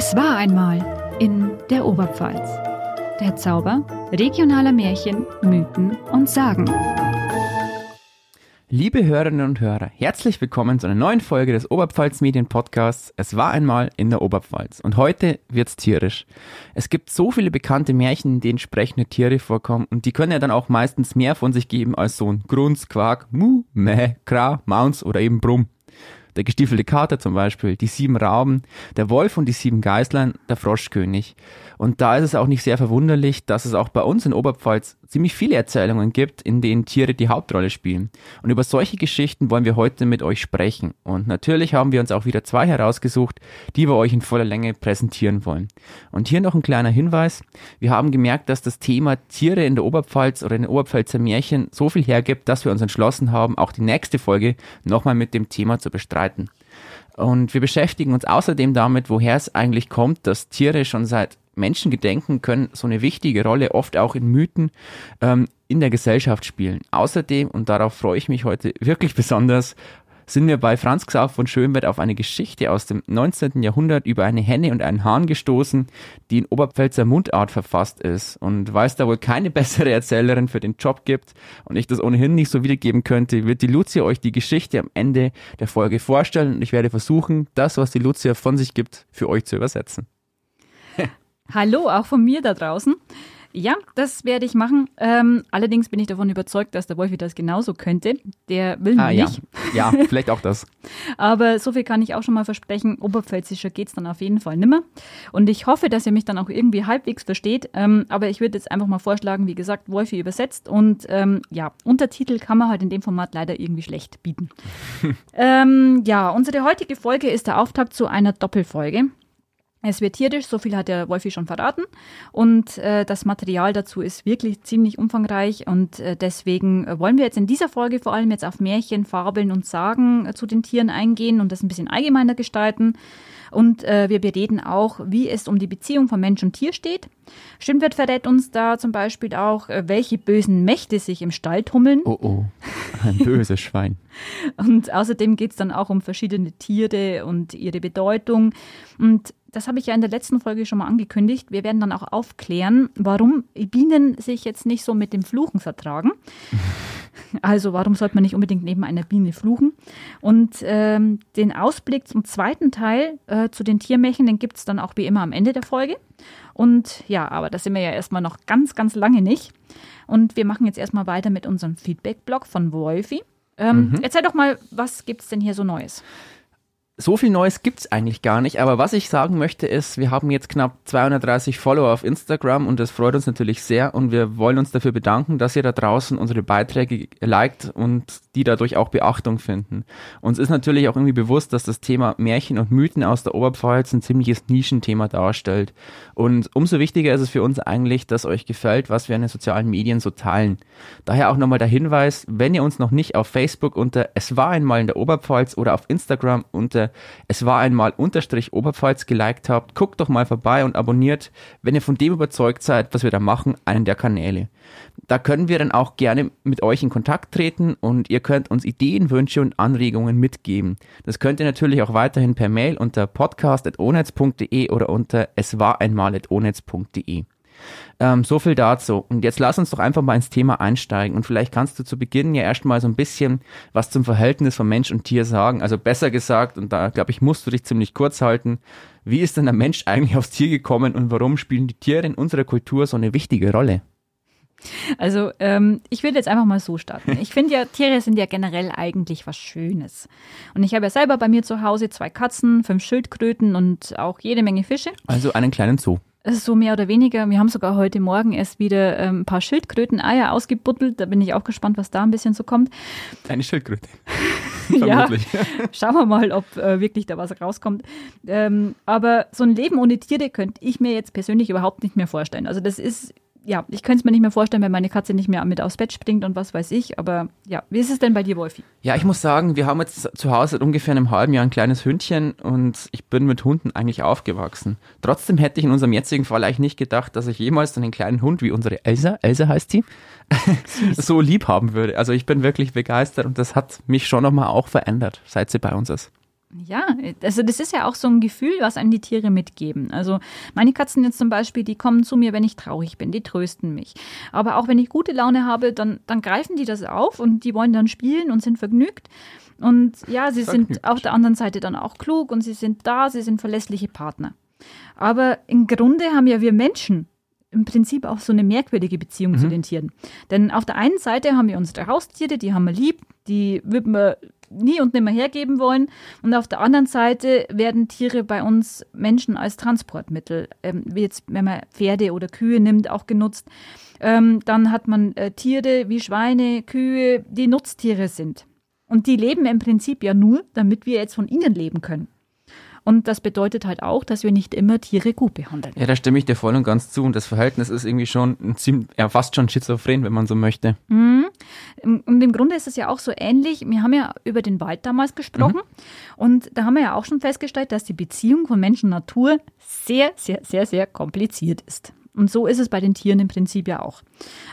Es war einmal in der Oberpfalz. Der Zauber regionaler Märchen, Mythen und Sagen. Liebe Hörerinnen und Hörer, herzlich willkommen zu einer neuen Folge des Oberpfalz Medien Podcasts. Es war einmal in der Oberpfalz und heute wird's tierisch. Es gibt so viele bekannte Märchen, in denen sprechende Tiere vorkommen und die können ja dann auch meistens mehr von sich geben als so ein Grunz, Quark, Mu, Meh, Kra, Maunz oder eben Brumm der gestiefelte Kater zum Beispiel, die sieben Rauben, der Wolf und die sieben Geißlein, der Froschkönig. Und da ist es auch nicht sehr verwunderlich, dass es auch bei uns in Oberpfalz ziemlich viele Erzählungen gibt, in denen Tiere die Hauptrolle spielen. Und über solche Geschichten wollen wir heute mit euch sprechen. Und natürlich haben wir uns auch wieder zwei herausgesucht, die wir euch in voller Länge präsentieren wollen. Und hier noch ein kleiner Hinweis. Wir haben gemerkt, dass das Thema Tiere in der Oberpfalz oder in den Oberpfälzer Märchen so viel hergibt, dass wir uns entschlossen haben, auch die nächste Folge nochmal mit dem Thema zu bestreiten. Und wir beschäftigen uns außerdem damit, woher es eigentlich kommt, dass Tiere schon seit Menschengedenken können so eine wichtige Rolle, oft auch in Mythen, ähm, in der Gesellschaft spielen. Außerdem, und darauf freue ich mich heute wirklich besonders, sind wir bei Franz Xaver von Schönberg auf eine Geschichte aus dem 19. Jahrhundert über eine Henne und einen Hahn gestoßen, die in Oberpfälzer Mundart verfasst ist. Und weil es da wohl keine bessere Erzählerin für den Job gibt und ich das ohnehin nicht so wiedergeben könnte, wird die Lucia euch die Geschichte am Ende der Folge vorstellen und ich werde versuchen, das, was die Lucia von sich gibt, für euch zu übersetzen. Hallo, auch von mir da draußen. Ja, das werde ich machen. Ähm, allerdings bin ich davon überzeugt, dass der Wolfi das genauso könnte. Der will ah, nicht. Ja. ja, vielleicht auch das. Aber so viel kann ich auch schon mal versprechen. Oberpfälzischer geht es dann auf jeden Fall nimmer. Und ich hoffe, dass ihr mich dann auch irgendwie halbwegs versteht. Ähm, aber ich würde jetzt einfach mal vorschlagen, wie gesagt, Wolfi übersetzt. Und ähm, ja, Untertitel kann man halt in dem Format leider irgendwie schlecht bieten. ähm, ja, unsere heutige Folge ist der Auftakt zu einer Doppelfolge. Es wird tierisch, so viel hat der Wolfi schon verraten. Und äh, das Material dazu ist wirklich ziemlich umfangreich. Und äh, deswegen wollen wir jetzt in dieser Folge vor allem jetzt auf Märchen, Fabeln und Sagen äh, zu den Tieren eingehen und das ein bisschen allgemeiner gestalten. Und äh, wir bereden auch, wie es um die Beziehung von Mensch und Tier steht. Stimmwirt verrät uns da zum Beispiel auch, äh, welche bösen Mächte sich im Stall tummeln. Oh oh, ein böses Schwein. und außerdem geht es dann auch um verschiedene Tiere und ihre Bedeutung. Und das habe ich ja in der letzten Folge schon mal angekündigt. Wir werden dann auch aufklären, warum Bienen sich jetzt nicht so mit dem Fluchen vertragen. Also warum sollte man nicht unbedingt neben einer Biene fluchen? Und ähm, den Ausblick zum zweiten Teil äh, zu den Tiermärchen, den gibt es dann auch wie immer am Ende der Folge. Und ja, aber das sind wir ja erstmal noch ganz, ganz lange nicht. Und wir machen jetzt erstmal weiter mit unserem Feedback-Blog von Wolfi. Ähm, mhm. Erzähl doch mal, was gibt es denn hier so Neues? So viel Neues gibt's eigentlich gar nicht, aber was ich sagen möchte ist, wir haben jetzt knapp 230 Follower auf Instagram und das freut uns natürlich sehr und wir wollen uns dafür bedanken, dass ihr da draußen unsere Beiträge liked und die dadurch auch Beachtung finden. Uns ist natürlich auch irgendwie bewusst, dass das Thema Märchen und Mythen aus der Oberpfalz ein ziemliches Nischenthema darstellt und umso wichtiger ist es für uns eigentlich, dass euch gefällt, was wir in den sozialen Medien so teilen. Daher auch nochmal der Hinweis, wenn ihr uns noch nicht auf Facebook unter Es war einmal in der Oberpfalz oder auf Instagram unter es war einmal unterstrich Oberpfalz geliked habt, guckt doch mal vorbei und abonniert, wenn ihr von dem überzeugt seid, was wir da machen, einen der Kanäle. Da können wir dann auch gerne mit euch in Kontakt treten und ihr könnt uns Ideen, Wünsche und Anregungen mitgeben. Das könnt ihr natürlich auch weiterhin per Mail unter podcast.onetz.de oder unter es war einmal.onetz.de. Ähm, so viel dazu. Und jetzt lass uns doch einfach mal ins Thema einsteigen. Und vielleicht kannst du zu Beginn ja erstmal so ein bisschen was zum Verhältnis von Mensch und Tier sagen. Also besser gesagt, und da glaube ich, musst du dich ziemlich kurz halten. Wie ist denn der Mensch eigentlich aufs Tier gekommen und warum spielen die Tiere in unserer Kultur so eine wichtige Rolle? Also ähm, ich will jetzt einfach mal so starten. Ich finde ja, Tiere sind ja generell eigentlich was Schönes. Und ich habe ja selber bei mir zu Hause zwei Katzen, fünf Schildkröten und auch jede Menge Fische. Also einen kleinen Zoo so mehr oder weniger. Wir haben sogar heute Morgen erst wieder ähm, ein paar Schildkröten-Eier ausgebuddelt. Da bin ich auch gespannt, was da ein bisschen so kommt. Eine Schildkröte. ja, schauen wir mal, ob äh, wirklich da was rauskommt. Ähm, aber so ein Leben ohne Tiere könnte ich mir jetzt persönlich überhaupt nicht mehr vorstellen. Also das ist ja, ich könnte es mir nicht mehr vorstellen, wenn meine Katze nicht mehr mit aufs Bett springt und was weiß ich. Aber ja, wie ist es denn bei dir, Wolfi? Ja, ich muss sagen, wir haben jetzt zu Hause seit ungefähr einem halben Jahr ein kleines Hündchen und ich bin mit Hunden eigentlich aufgewachsen. Trotzdem hätte ich in unserem jetzigen Fall eigentlich nicht gedacht, dass ich jemals einen kleinen Hund wie unsere Elsa, Elsa heißt sie, so lieb haben würde. Also ich bin wirklich begeistert und das hat mich schon nochmal auch verändert, seit sie bei uns ist. Ja, also das ist ja auch so ein Gefühl, was einem die Tiere mitgeben. Also meine Katzen jetzt zum Beispiel, die kommen zu mir, wenn ich traurig bin, die trösten mich. Aber auch wenn ich gute Laune habe, dann, dann greifen die das auf und die wollen dann spielen und sind vergnügt. Und ja, sie vergnügt. sind auf der anderen Seite dann auch klug und sie sind da, sie sind verlässliche Partner. Aber im Grunde haben ja wir Menschen im Prinzip auch so eine merkwürdige Beziehung mhm. zu den Tieren. Denn auf der einen Seite haben wir unsere Haustiere, die haben wir lieb, die würden wir nie und nimmer hergeben wollen. Und auf der anderen Seite werden Tiere bei uns Menschen als Transportmittel, ähm, wie jetzt, wenn man Pferde oder Kühe nimmt, auch genutzt. Ähm, dann hat man äh, Tiere wie Schweine, Kühe, die Nutztiere sind. Und die leben im Prinzip ja nur, damit wir jetzt von ihnen leben können. Und das bedeutet halt auch, dass wir nicht immer Tiere gut behandeln. Ja, da stimme ich dir voll und ganz zu. Und das Verhältnis ist irgendwie schon ziemlich, ja, fast schon schizophren, wenn man so möchte. Mhm. Und im Grunde ist es ja auch so ähnlich. Wir haben ja über den Wald damals gesprochen. Mhm. Und da haben wir ja auch schon festgestellt, dass die Beziehung von Mensch und Natur sehr, sehr, sehr, sehr kompliziert ist. Und so ist es bei den Tieren im Prinzip ja auch.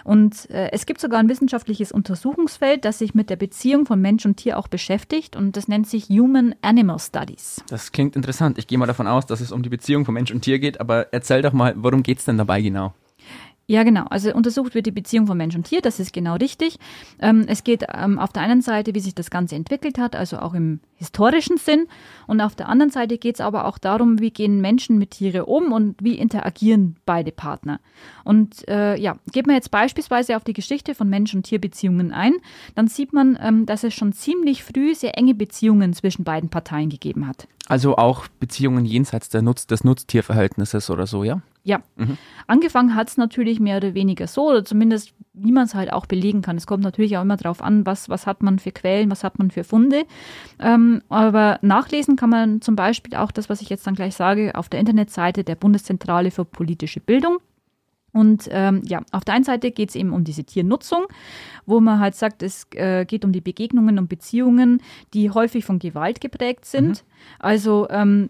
Und äh, es gibt sogar ein wissenschaftliches Untersuchungsfeld, das sich mit der Beziehung von Mensch und Tier auch beschäftigt und das nennt sich Human Animal Studies. Das klingt interessant. Ich gehe mal davon aus, dass es um die Beziehung von Mensch und Tier geht, aber erzähl doch mal, worum geht es denn dabei genau? Ja, genau. Also untersucht wird die Beziehung von Mensch und Tier, das ist genau richtig. Ähm, es geht ähm, auf der einen Seite, wie sich das Ganze entwickelt hat, also auch im historischen Sinn. Und auf der anderen Seite geht es aber auch darum, wie gehen Menschen mit Tiere um und wie interagieren beide Partner. Und äh, ja, geht man jetzt beispielsweise auf die Geschichte von Mensch- und Tierbeziehungen ein, dann sieht man, ähm, dass es schon ziemlich früh sehr enge Beziehungen zwischen beiden Parteien gegeben hat. Also auch Beziehungen jenseits der Nutz des Nutztierverhältnisses oder so, ja? Ja. Mhm. Angefangen hat es natürlich mehr oder weniger so, oder zumindest wie man es halt auch belegen kann. Es kommt natürlich auch immer darauf an, was, was hat man für Quellen, was hat man für Funde. Ähm, aber nachlesen kann man zum Beispiel auch das, was ich jetzt dann gleich sage, auf der Internetseite der Bundeszentrale für politische Bildung. Und ähm, ja, auf der einen Seite geht es eben um diese Tiernutzung, wo man halt sagt, es äh, geht um die Begegnungen und Beziehungen, die häufig von Gewalt geprägt sind. Mhm. Also ähm,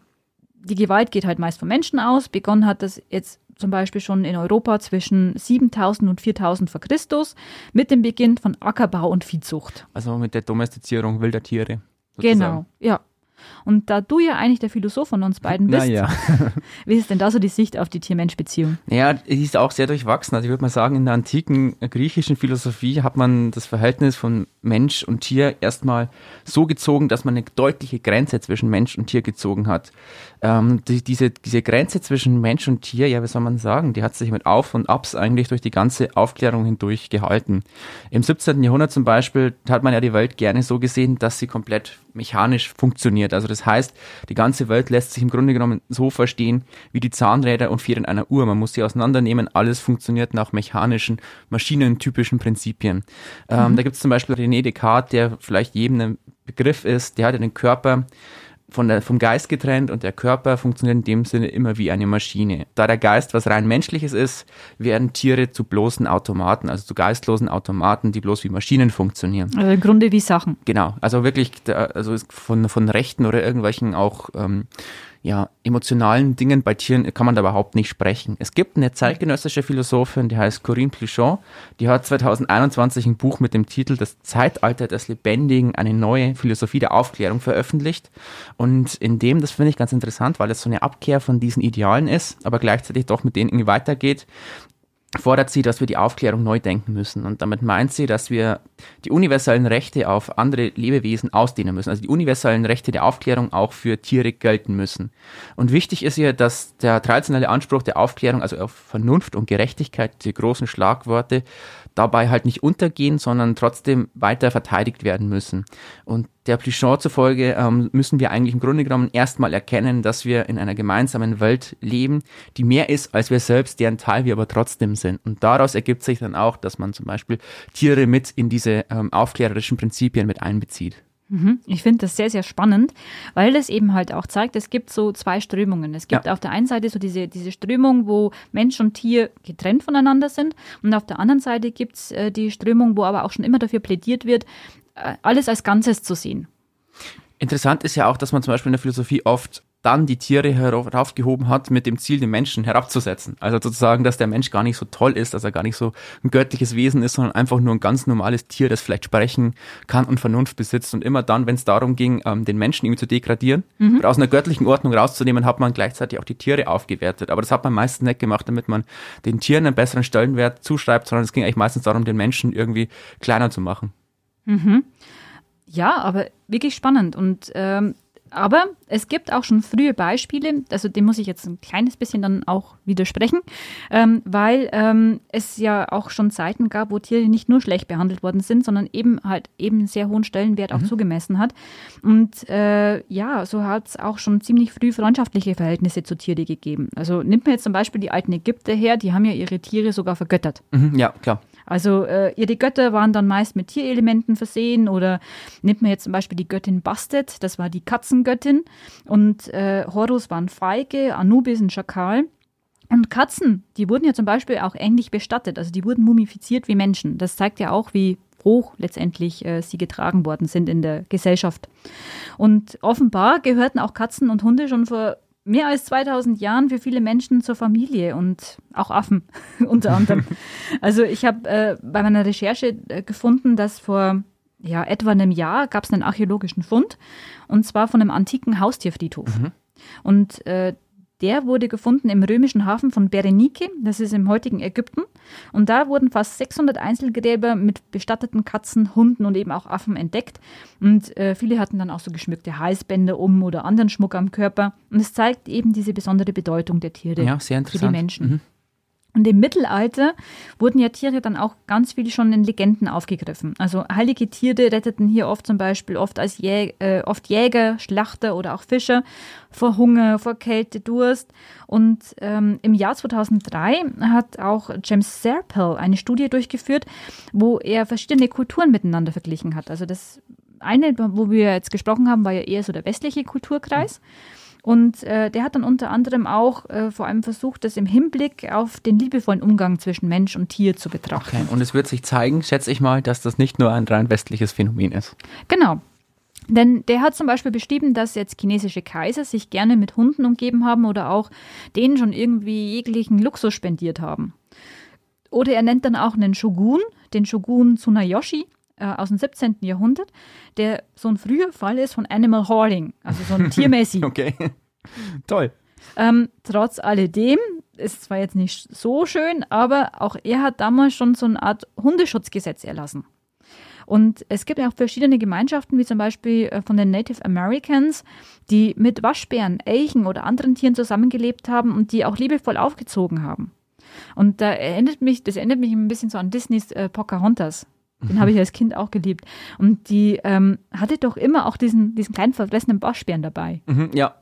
die Gewalt geht halt meist von Menschen aus. Begonnen hat das jetzt zum Beispiel schon in Europa zwischen 7000 und 4000 vor Christus mit dem Beginn von Ackerbau und Viehzucht. Also mit der Domestizierung wilder Tiere. Sozusagen. Genau, ja. Und da du ja eigentlich der Philosoph von uns beiden bist, naja. wie ist denn da so die Sicht auf die Tier-Mensch-Beziehung? Ja, die ist auch sehr durchwachsen. Also ich würde mal sagen, in der antiken griechischen Philosophie hat man das Verhältnis von Mensch und Tier erstmal so gezogen, dass man eine deutliche Grenze zwischen Mensch und Tier gezogen hat. Ähm, die, diese, diese Grenze zwischen Mensch und Tier, ja, wie soll man sagen, die hat sich mit Auf und Abs eigentlich durch die ganze Aufklärung hindurch gehalten. Im 17. Jahrhundert zum Beispiel hat man ja die Welt gerne so gesehen, dass sie komplett mechanisch funktioniert. Also das heißt, die ganze Welt lässt sich im Grunde genommen so verstehen wie die Zahnräder und Federn einer Uhr. Man muss sie auseinandernehmen, alles funktioniert nach mechanischen, maschinentypischen Prinzipien. Ähm, mhm. Da gibt es zum Beispiel René Descartes, der vielleicht jedem ein Begriff ist, der hat den Körper von der, vom Geist getrennt und der Körper funktioniert in dem Sinne immer wie eine Maschine. Da der Geist was rein menschliches ist, werden Tiere zu bloßen Automaten, also zu geistlosen Automaten, die bloß wie Maschinen funktionieren. Also im Grunde wie Sachen. Genau, also wirklich, also von, von Rechten oder irgendwelchen auch ähm, ja, emotionalen Dingen bei Tieren kann man da überhaupt nicht sprechen. Es gibt eine zeitgenössische Philosophin, die heißt Corinne Plichon, die hat 2021 ein Buch mit dem Titel Das Zeitalter des Lebendigen, eine neue Philosophie der Aufklärung veröffentlicht. Und in dem, das finde ich ganz interessant, weil es so eine Abkehr von diesen Idealen ist, aber gleichzeitig doch mit denen irgendwie weitergeht, fordert sie, dass wir die Aufklärung neu denken müssen. Und damit meint sie, dass wir die universellen Rechte auf andere Lebewesen ausdehnen müssen. Also die universellen Rechte der Aufklärung auch für Tiere gelten müssen. Und wichtig ist ihr, dass der traditionelle Anspruch der Aufklärung, also auf Vernunft und Gerechtigkeit, die großen Schlagworte, dabei halt nicht untergehen, sondern trotzdem weiter verteidigt werden müssen. Und der Plichon zufolge ähm, müssen wir eigentlich im Grunde genommen erstmal erkennen, dass wir in einer gemeinsamen Welt leben, die mehr ist als wir selbst, deren Teil wir aber trotzdem sind. Und daraus ergibt sich dann auch, dass man zum Beispiel Tiere mit in diese ähm, aufklärerischen Prinzipien mit einbezieht. Mhm. Ich finde das sehr, sehr spannend, weil es eben halt auch zeigt, es gibt so zwei Strömungen. Es gibt ja. auf der einen Seite so diese, diese Strömung, wo Mensch und Tier getrennt voneinander sind. Und auf der anderen Seite gibt es äh, die Strömung, wo aber auch schon immer dafür plädiert wird, äh, alles als Ganzes zu sehen. Interessant ist ja auch, dass man zum Beispiel in der Philosophie oft dann die Tiere heraufgehoben hat mit dem Ziel, den Menschen herabzusetzen. Also sozusagen, dass der Mensch gar nicht so toll ist, dass er gar nicht so ein göttliches Wesen ist, sondern einfach nur ein ganz normales Tier, das vielleicht sprechen kann und Vernunft besitzt. Und immer dann, wenn es darum ging, ähm, den Menschen irgendwie zu degradieren mhm. oder aus einer göttlichen Ordnung rauszunehmen, hat man gleichzeitig auch die Tiere aufgewertet. Aber das hat man meistens nicht gemacht, damit man den Tieren einen besseren Stellenwert zuschreibt, sondern es ging eigentlich meistens darum, den Menschen irgendwie kleiner zu machen. Mhm. Ja, aber wirklich spannend. Und ähm, aber es gibt auch schon frühe Beispiele, also dem muss ich jetzt ein kleines bisschen dann auch widersprechen, ähm, weil ähm, es ja auch schon Zeiten gab, wo Tiere nicht nur schlecht behandelt worden sind, sondern eben halt eben sehr hohen Stellenwert auch mhm. zugemessen hat. Und äh, ja, so hat es auch schon ziemlich früh freundschaftliche Verhältnisse zu Tiere gegeben. Also nimmt man jetzt zum Beispiel die alten Ägypter her, die haben ja ihre Tiere sogar vergöttert. Mhm, ja, klar. Also äh, ihre Götter waren dann meist mit Tierelementen versehen oder nimmt man jetzt zum Beispiel die Göttin Bastet, das war die Katzengöttin und äh, Horus waren Feige, Anubis ein Schakal. Und Katzen, die wurden ja zum Beispiel auch ähnlich bestattet, also die wurden mumifiziert wie Menschen. Das zeigt ja auch, wie hoch letztendlich äh, sie getragen worden sind in der Gesellschaft. Und offenbar gehörten auch Katzen und Hunde schon vor mehr als 2000 Jahren für viele Menschen zur Familie und auch Affen unter anderem. Also ich habe äh, bei meiner Recherche äh, gefunden, dass vor ja, etwa einem Jahr gab es einen archäologischen Fund und zwar von einem antiken Haustierfriedhof. Mhm. Und äh, der wurde gefunden im römischen Hafen von Berenike, das ist im heutigen Ägypten. Und da wurden fast 600 Einzelgräber mit bestatteten Katzen, Hunden und eben auch Affen entdeckt. Und äh, viele hatten dann auch so geschmückte Halsbänder um oder anderen Schmuck am Körper. Und es zeigt eben diese besondere Bedeutung der Tiere ja, für die Menschen. Mhm. Und im Mittelalter wurden ja Tiere dann auch ganz viel schon in Legenden aufgegriffen. Also heilige Tiere retteten hier oft zum Beispiel oft als Jä äh, oft Jäger, Schlachter oder auch Fischer vor Hunger, vor Kälte, Durst. Und ähm, im Jahr 2003 hat auch James Serpell eine Studie durchgeführt, wo er verschiedene Kulturen miteinander verglichen hat. Also das eine, wo wir jetzt gesprochen haben, war ja eher so der westliche Kulturkreis. Mhm. Und äh, der hat dann unter anderem auch äh, vor allem versucht, das im Hinblick auf den liebevollen Umgang zwischen Mensch und Tier zu betrachten. Okay. Und es wird sich zeigen, schätze ich mal, dass das nicht nur ein rein westliches Phänomen ist. Genau. Denn der hat zum Beispiel beschrieben, dass jetzt chinesische Kaiser sich gerne mit Hunden umgeben haben oder auch denen schon irgendwie jeglichen Luxus spendiert haben. Oder er nennt dann auch einen Shogun, den Shogun Tsunayoshi, äh, aus dem 17. Jahrhundert, der so ein früher Fall ist von Animal Hoarding, also so ein Tiermessi. okay, toll. Ähm, trotz alledem ist zwar jetzt nicht so schön, aber auch er hat damals schon so eine Art Hundeschutzgesetz erlassen. Und es gibt ja auch verschiedene Gemeinschaften, wie zum Beispiel äh, von den Native Americans, die mit Waschbären, Elchen oder anderen Tieren zusammengelebt haben und die auch liebevoll aufgezogen haben. Und da erinnert mich, das erinnert mich ein bisschen so an Disneys äh, Pocahontas. Den habe ich als Kind auch geliebt. Und die ähm, hatte doch immer auch diesen, diesen kleinen verfressenen Waschbären dabei. Mhm, ja.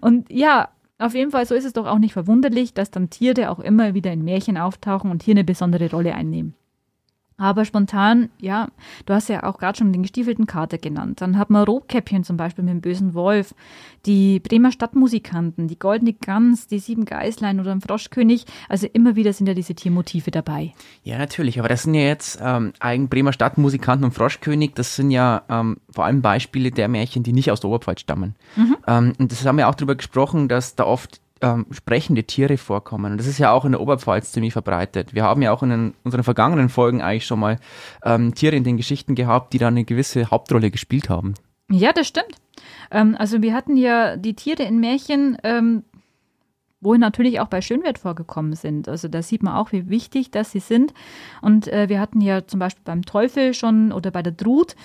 Und ja, auf jeden Fall, so ist es doch auch nicht verwunderlich, dass dann Tiere auch immer wieder in Märchen auftauchen und hier eine besondere Rolle einnehmen. Aber spontan, ja, du hast ja auch gerade schon den gestiefelten Kater genannt. Dann hat man Rotkäppchen zum Beispiel mit dem bösen Wolf, die Bremer Stadtmusikanten, die Goldene Gans, die Sieben Geißlein oder ein Froschkönig. Also immer wieder sind ja diese Tiermotive dabei. Ja, natürlich. Aber das sind ja jetzt ähm, eigen Bremer Stadtmusikanten und Froschkönig. Das sind ja ähm, vor allem Beispiele der Märchen, die nicht aus der Oberpfalz stammen. Mhm. Ähm, und das haben wir auch darüber gesprochen, dass da oft ähm, sprechende Tiere vorkommen. Und das ist ja auch in der Oberpfalz ziemlich verbreitet. Wir haben ja auch in den, unseren vergangenen Folgen eigentlich schon mal ähm, Tiere in den Geschichten gehabt, die da eine gewisse Hauptrolle gespielt haben. Ja, das stimmt. Ähm, also wir hatten ja die Tiere in Märchen, ähm, wohin natürlich auch bei Schönwert vorgekommen sind. Also da sieht man auch, wie wichtig das sie sind. Und äh, wir hatten ja zum Beispiel beim Teufel schon oder bei der Drut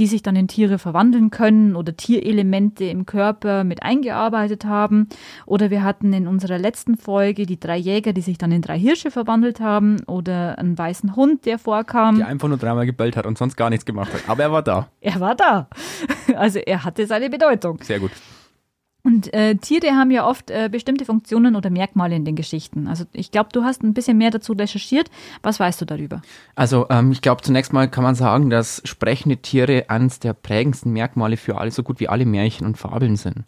die sich dann in Tiere verwandeln können oder Tierelemente im Körper mit eingearbeitet haben. Oder wir hatten in unserer letzten Folge die drei Jäger, die sich dann in drei Hirsche verwandelt haben oder einen weißen Hund, der vorkam. Der einfach nur dreimal gebellt hat und sonst gar nichts gemacht hat. Aber er war da. Er war da. Also er hatte seine Bedeutung. Sehr gut. Und äh, Tiere haben ja oft äh, bestimmte Funktionen oder Merkmale in den Geschichten. Also ich glaube, du hast ein bisschen mehr dazu recherchiert. Was weißt du darüber? Also ähm, ich glaube, zunächst mal kann man sagen, dass sprechende Tiere eines der prägendsten Merkmale für alle, so gut wie alle Märchen und Fabeln sind.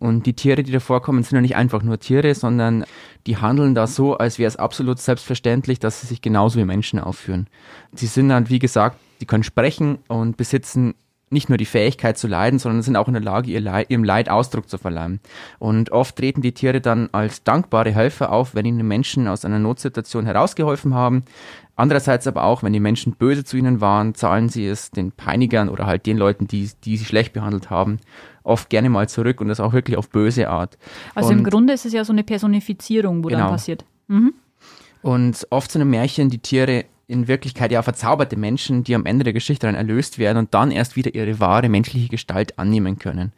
Und die Tiere, die da vorkommen, sind ja nicht einfach nur Tiere, sondern die handeln da so, als wäre es absolut selbstverständlich, dass sie sich genauso wie Menschen aufführen. Sie sind dann, wie gesagt, die können sprechen und besitzen nicht nur die Fähigkeit zu leiden, sondern sind auch in der Lage, ihr Leid, ihrem Leid Ausdruck zu verleihen. Und oft treten die Tiere dann als dankbare Helfer auf, wenn ihnen Menschen aus einer Notsituation herausgeholfen haben. Andererseits aber auch, wenn die Menschen böse zu ihnen waren, zahlen sie es den Peinigern oder halt den Leuten, die, die sie schlecht behandelt haben, oft gerne mal zurück und das auch wirklich auf böse Art. Also und im Grunde ist es ja so eine Personifizierung, wo Genau. dann passiert. Mhm. Und oft sind im Märchen die Tiere in Wirklichkeit ja verzauberte Menschen, die am Ende der Geschichte dann erlöst werden und dann erst wieder ihre wahre menschliche Gestalt annehmen können.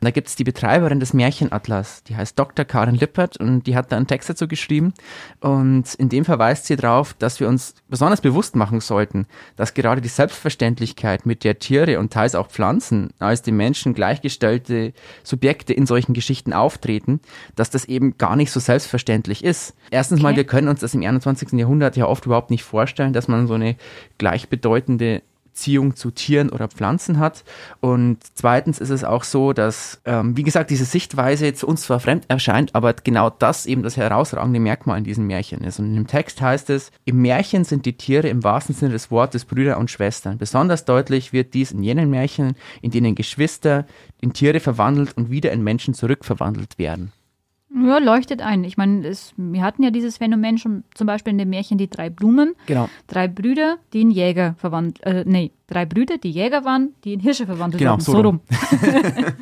Und da gibt es die Betreiberin des Märchenatlas, die heißt Dr. Karin Lippert und die hat da einen Text dazu geschrieben. Und in dem verweist sie darauf, dass wir uns besonders bewusst machen sollten, dass gerade die Selbstverständlichkeit, mit der Tiere und teils auch Pflanzen als den Menschen gleichgestellte Subjekte in solchen Geschichten auftreten, dass das eben gar nicht so selbstverständlich ist. Erstens mal, Okay. wir können uns das im 21. Jahrhundert ja oft überhaupt nicht vorstellen, dass man so eine gleichbedeutende Beziehung zu Tieren oder Pflanzen hat. Und zweitens ist es auch so, dass, ähm, wie gesagt, diese Sichtweise zu uns zwar fremd erscheint, aber genau das eben das herausragende Merkmal in diesem Märchen ist. Und im Text heißt es, im Märchen sind die Tiere im wahrsten Sinne des Wortes Brüder und Schwestern. Besonders deutlich wird dies in jenen Märchen, in denen Geschwister in Tiere verwandelt und wieder in Menschen zurückverwandelt werden. Ja, leuchtet ein. Ich meine, es, wir hatten ja dieses Phänomen schon zum Beispiel in dem Märchen Die drei Blumen. Genau. Drei Brüder, die in Jäger verwandelt, äh, nee, drei Brüder, die Jäger waren, die in Hirsche verwandelt Genau, wurden. so So rum.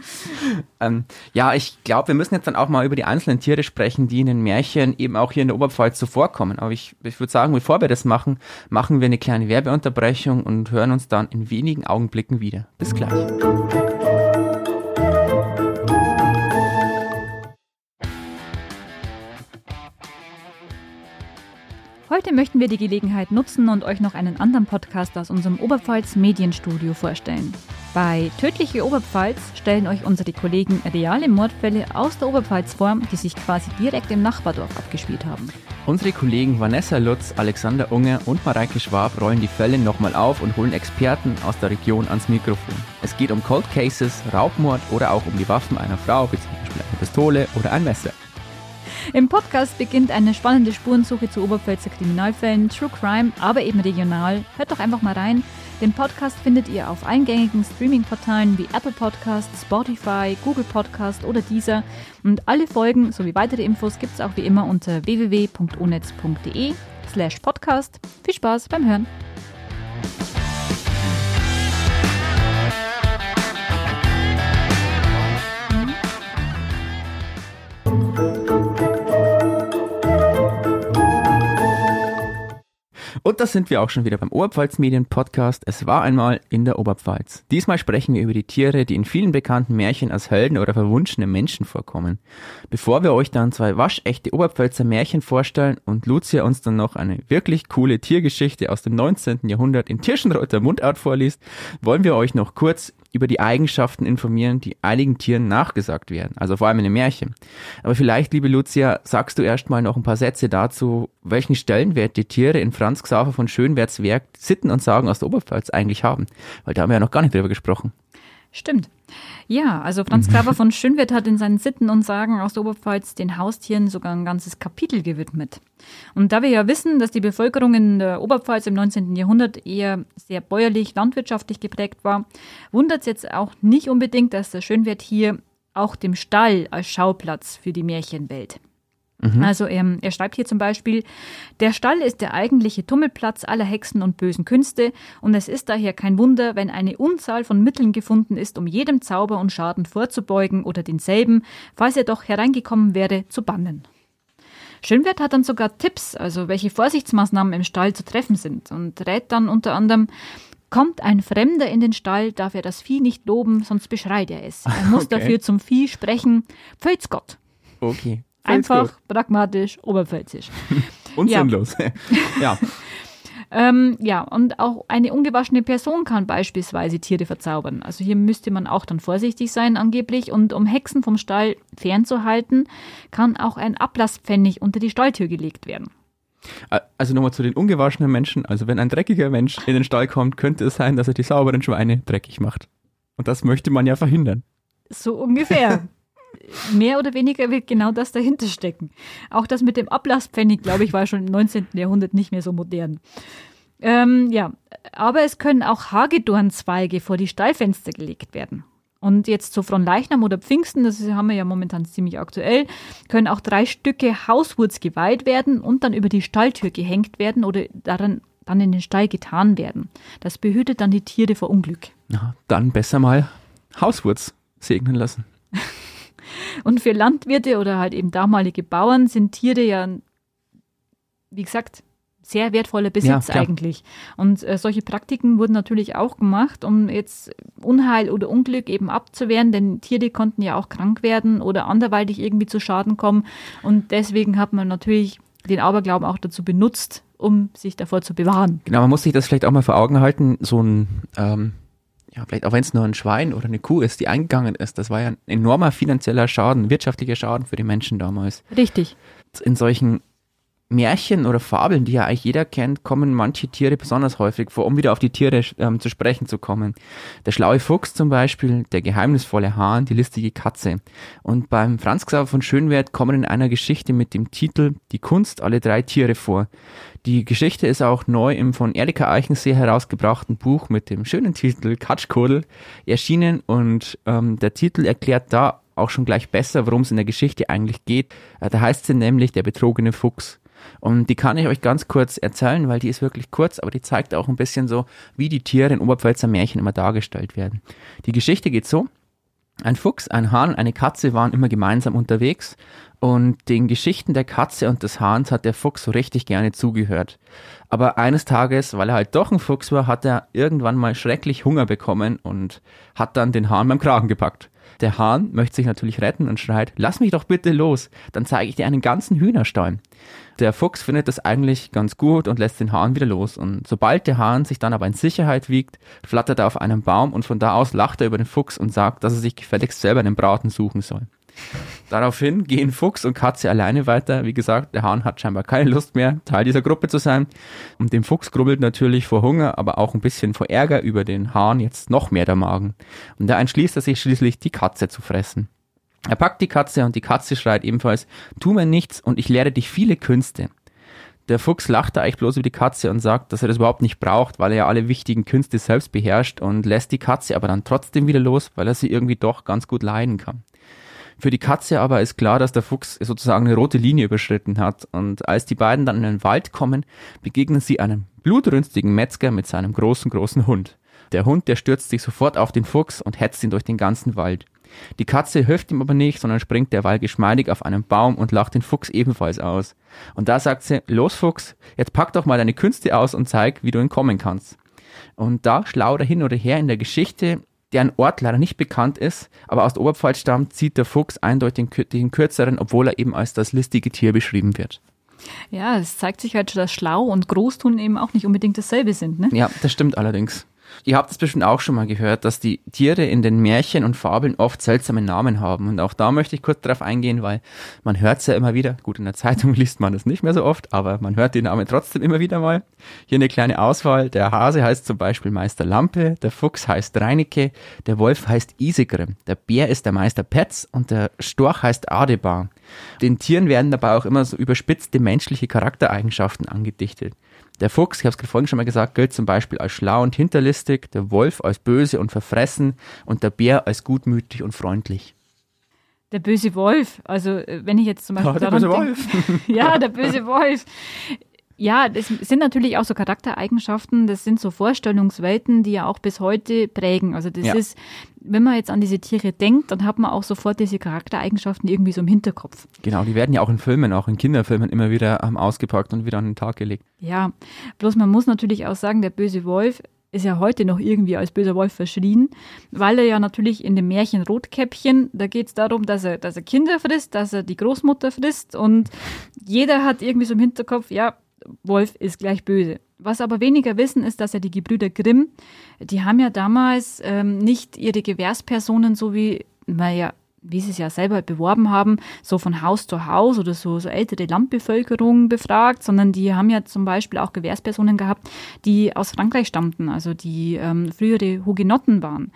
Ähm, ja, ich glaube, wir müssen jetzt dann auch mal über die einzelnen Tiere sprechen, die in den Märchen eben auch hier in der Oberpfalz so vorkommen. Aber ich, ich würde sagen, bevor wir das machen, machen wir eine kleine Werbeunterbrechung und hören uns dann in wenigen Augenblicken wieder. Bis gleich. Heute möchten wir die Gelegenheit nutzen und euch noch einen anderen Podcast aus unserem Oberpfalz Medienstudio vorstellen. Bei Tödliche Oberpfalz stellen euch unsere Kollegen reale Mordfälle aus der Oberpfalz vor, die sich quasi direkt im Nachbardorf abgespielt haben. Unsere Kollegen Vanessa Lutz, Alexander Unger und Mareike Schwab rollen die Fälle nochmal auf und holen Experten aus der Region ans Mikrofon. Es geht um Cold Cases, Raubmord oder auch um die Waffen einer Frau, wie zum Beispiel eine Pistole oder ein Messer. Im Podcast beginnt eine spannende Spurensuche zu Oberpfälzer Kriminalfällen, True Crime, aber eben regional. Hört doch einfach mal rein. Den Podcast findet ihr auf eingängigen Streaming-Portalen wie Apple Podcast, Spotify, Google Podcast oder Deezer. Und alle Folgen sowie weitere Infos gibt es auch wie immer unter www.onetz.de slash podcast. Viel Spaß beim Hören. Und da sind wir auch schon wieder beim Oberpfalz Medien Podcast. Es war einmal in der Oberpfalz. Diesmal sprechen wir über die Tiere, die in vielen bekannten Märchen als Helden oder verwunschene Menschen vorkommen. Bevor wir euch dann zwei waschechte Oberpfälzer Märchen vorstellen und Lucia uns dann noch eine wirklich coole Tiergeschichte aus dem 19. Jahrhundert in Tirschenreuther Mundart vorliest, wollen wir euch noch kurz über die Eigenschaften informieren, die einigen Tieren nachgesagt werden, also vor allem in den Märchen. Aber vielleicht, liebe Lucia, sagst du erst mal noch ein paar Sätze dazu, welchen Stellenwert die Tiere in Franz Xaver von Schönwerts Werk Sitten und Sagen aus der Oberpfalz eigentlich haben, weil da haben wir ja noch gar nicht drüber gesprochen. Stimmt. Ja, also Franz Graber von Schönwert hat in seinen Sitten und Sagen aus der Oberpfalz den Haustieren sogar ein ganzes Kapitel gewidmet. Und da wir ja wissen, dass die Bevölkerung in der Oberpfalz im 19. Jahrhundert eher sehr bäuerlich, landwirtschaftlich geprägt war, wundert es jetzt auch nicht unbedingt, dass der Schönwert hier auch dem Stall als Schauplatz für die Märchen wählt. Also ähm, er schreibt hier zum Beispiel, der Stall ist der eigentliche Tummelplatz aller Hexen und bösen Künste und es ist daher kein Wunder, wenn eine Unzahl von Mitteln gefunden ist, um jedem Zauber und Schaden vorzubeugen oder denselben, falls er doch hereingekommen wäre, zu bannen. Schönwert hat dann sogar Tipps, also welche Vorsichtsmaßnahmen im Stall zu treffen sind und rät dann unter anderem, Kommt ein Fremder in den Stall, darf er das Vieh nicht loben, sonst beschreit er es. Er muss Okay. dafür zum Vieh sprechen, Pfälz Gott. Okay. Einfach, pragmatisch, oberpfälzisch. Und Ja. sinnlos. ja. Ähm, ja, und auch eine ungewaschene Person kann beispielsweise Tiere verzaubern. Also hier müsste man auch dann vorsichtig sein angeblich. Und um Hexen vom Stall fernzuhalten, kann auch ein Ablasspfennig unter die Stalltür gelegt werden. Also nochmal zu den ungewaschenen Menschen. Also wenn ein dreckiger Mensch in den Stall kommt, könnte es sein, dass er die sauberen Schweine dreckig macht. Und das möchte man ja verhindern. So ungefähr. Mehr oder weniger wird genau das dahinter stecken. Auch das mit dem Ablasspfennig, glaube ich, war schon im 19. Jahrhundert nicht mehr so modern. Ähm, ja, aber es können auch Hagedornzweige vor die Stallfenster gelegt werden. Und jetzt zu Fronleichnam oder Pfingsten, das haben wir ja momentan ziemlich aktuell, können auch drei Stücke Hauswurz geweiht werden und dann über die Stalltür gehängt werden oder daran dann in den Stall getan werden. Das behütet dann die Tiere vor Unglück. Ja, dann besser mal Hauswurz segnen lassen. Und für Landwirte oder halt eben damalige Bauern sind Tiere ja, wie gesagt, sehr wertvoller Besitz ja, eigentlich. Und äh, solche Praktiken wurden natürlich auch gemacht, um jetzt Unheil oder Unglück eben abzuwehren, denn Tiere konnten ja auch krank werden oder anderweitig irgendwie zu Schaden kommen. Und deswegen hat man natürlich den Aberglauben auch dazu benutzt, um sich davor zu bewahren. Genau, man muss sich das vielleicht auch mal vor Augen halten, so ein, ähm, ja, vielleicht auch wenn es nur ein Schwein oder eine Kuh ist, die eingegangen ist, das war ja ein enormer finanzieller Schaden, wirtschaftlicher Schaden für die Menschen damals. Richtig. In solchen Märchen oder Fabeln, die ja eigentlich jeder kennt, kommen manche Tiere besonders häufig vor, um wieder auf die Tiere ähm, zu sprechen zu kommen. Der schlaue Fuchs zum Beispiel, der geheimnisvolle Hahn, die listige Katze. Und beim Franz Xaver von Schönwert kommen in einer Geschichte mit dem Titel Die Kunst alle drei Tiere vor. Die Geschichte ist auch neu im von Erika Eichensee herausgebrachten Buch mit dem schönen Titel Katschkodel erschienen und ähm, der Titel erklärt da auch schon gleich besser, worum es in der Geschichte eigentlich geht. Äh, da heißt sie nämlich der betrogene Fuchs. Und die kann ich euch ganz kurz erzählen, weil die ist wirklich kurz, aber die zeigt auch ein bisschen so, wie die Tiere in Oberpfälzer Märchen immer dargestellt werden. Die Geschichte geht so. Ein Fuchs, ein Hahn und eine Katze waren immer gemeinsam unterwegs und den Geschichten der Katze und des Hahns hat der Fuchs so richtig gerne zugehört. Aber eines Tages, weil er halt doch ein Fuchs war, hat er irgendwann mal schrecklich Hunger bekommen und hat dann den Hahn beim Kragen gepackt. Der Hahn möchte sich natürlich retten und schreit, lass mich doch bitte los, dann zeige ich dir einen ganzen Hühnerstall. Der Fuchs findet das eigentlich ganz gut und lässt den Hahn wieder los. Und sobald der Hahn sich dann aber in Sicherheit wiegt, flattert er auf einen Baum und von da aus lacht er über den Fuchs und sagt, dass er sich gefälligst selber einen Braten suchen soll. Daraufhin gehen Fuchs und Katze alleine weiter. Wie gesagt, der Hahn hat scheinbar keine Lust mehr, Teil dieser Gruppe zu sein. Und dem Fuchs grubbelt natürlich vor Hunger, aber auch ein bisschen vor Ärger über den Hahn jetzt noch mehr der Magen. Und da entschließt er sich schließlich, die Katze zu fressen. Er packt die Katze und die Katze schreit ebenfalls, tu mir nichts und ich lehre dich viele Künste. Der Fuchs lacht da eigentlich bloß über die Katze und sagt, dass er das überhaupt nicht braucht, weil er ja alle wichtigen Künste selbst beherrscht und lässt die Katze aber dann trotzdem wieder los, weil er sie irgendwie doch ganz gut leiden kann. Für die Katze aber ist klar, dass der Fuchs sozusagen eine rote Linie überschritten hat. Und als die beiden dann in den Wald kommen, begegnen sie einem blutrünstigen Metzger mit seinem großen, großen Hund. Der Hund, der stürzt sich sofort auf den Fuchs und hetzt ihn durch den ganzen Wald. Die Katze hilft ihm aber nicht, sondern springt derweil geschmeidig auf einen Baum und lacht den Fuchs ebenfalls aus. Und da sagt sie, los Fuchs, jetzt pack doch mal deine Künste aus und zeig, wie du entkommen kannst. Und da, schlau hin oder her in der Geschichte, deren Ort leider nicht bekannt ist, aber aus der Oberpfalz stammt, zieht der Fuchs eindeutig den kürzeren, obwohl er eben als das listige Tier beschrieben wird. Ja, es zeigt sich halt, dass Schlau und Großtun eben auch nicht unbedingt dasselbe sind. Ne? Ja, das stimmt allerdings. Ihr habt es bestimmt auch schon mal gehört, dass die Tiere in den Märchen und Fabeln oft seltsame Namen haben. Und auch da möchte ich kurz darauf eingehen, weil man hört es ja immer wieder. Gut, in der Zeitung liest man es nicht mehr so oft, aber man hört die Namen trotzdem immer wieder mal. Hier eine kleine Auswahl. Der Hase heißt zum Beispiel Meister Lampe, der Fuchs heißt Reinecke, der Wolf heißt Isegrim, der Bär ist der Meister Petz und der Storch heißt Adebar. Den Tieren werden dabei auch immer so überspitzte menschliche Charaktereigenschaften angedichtet. Der Fuchs, ich habe es vorhin schon mal gesagt, gilt zum Beispiel als schlau und hinterlistig, der Wolf als böse und verfressen und der Bär als gutmütig und freundlich. Der böse Wolf, also äh, wenn ich jetzt zum Beispiel. Ja, der böse Wolf. ja, der böse Wolf. Ja, das sind natürlich auch so Charaktereigenschaften, das sind so Vorstellungswelten, die ja auch bis heute prägen. Also das ja. ist, wenn man jetzt an diese Tiere denkt, dann hat man auch sofort diese Charaktereigenschaften irgendwie so im Hinterkopf. Genau, die werden ja auch in Filmen, auch in Kinderfilmen immer wieder ähm, ausgepackt und wieder an den Tag gelegt. Ja, bloß man muss natürlich auch sagen, der böse Wolf ist ja heute noch irgendwie als böser Wolf verschrien, weil er ja natürlich in dem Märchen Rotkäppchen, da geht es darum, dass er, dass er Kinder frisst, dass er die Großmutter frisst und jeder hat irgendwie so im Hinterkopf, ja, Wolf ist gleich böse. Was aber weniger wissen, ist, dass ja die Gebrüder Grimm, die haben ja damals ähm, nicht ihre Gewährspersonen so wie, naja, wie sie es ja selber beworben haben, so von Haus zu Haus oder so, so ältere Landbevölkerung befragt, sondern die haben ja zum Beispiel auch Gewährspersonen gehabt, die aus Frankreich stammten, also die ähm, frühere Hugenotten waren.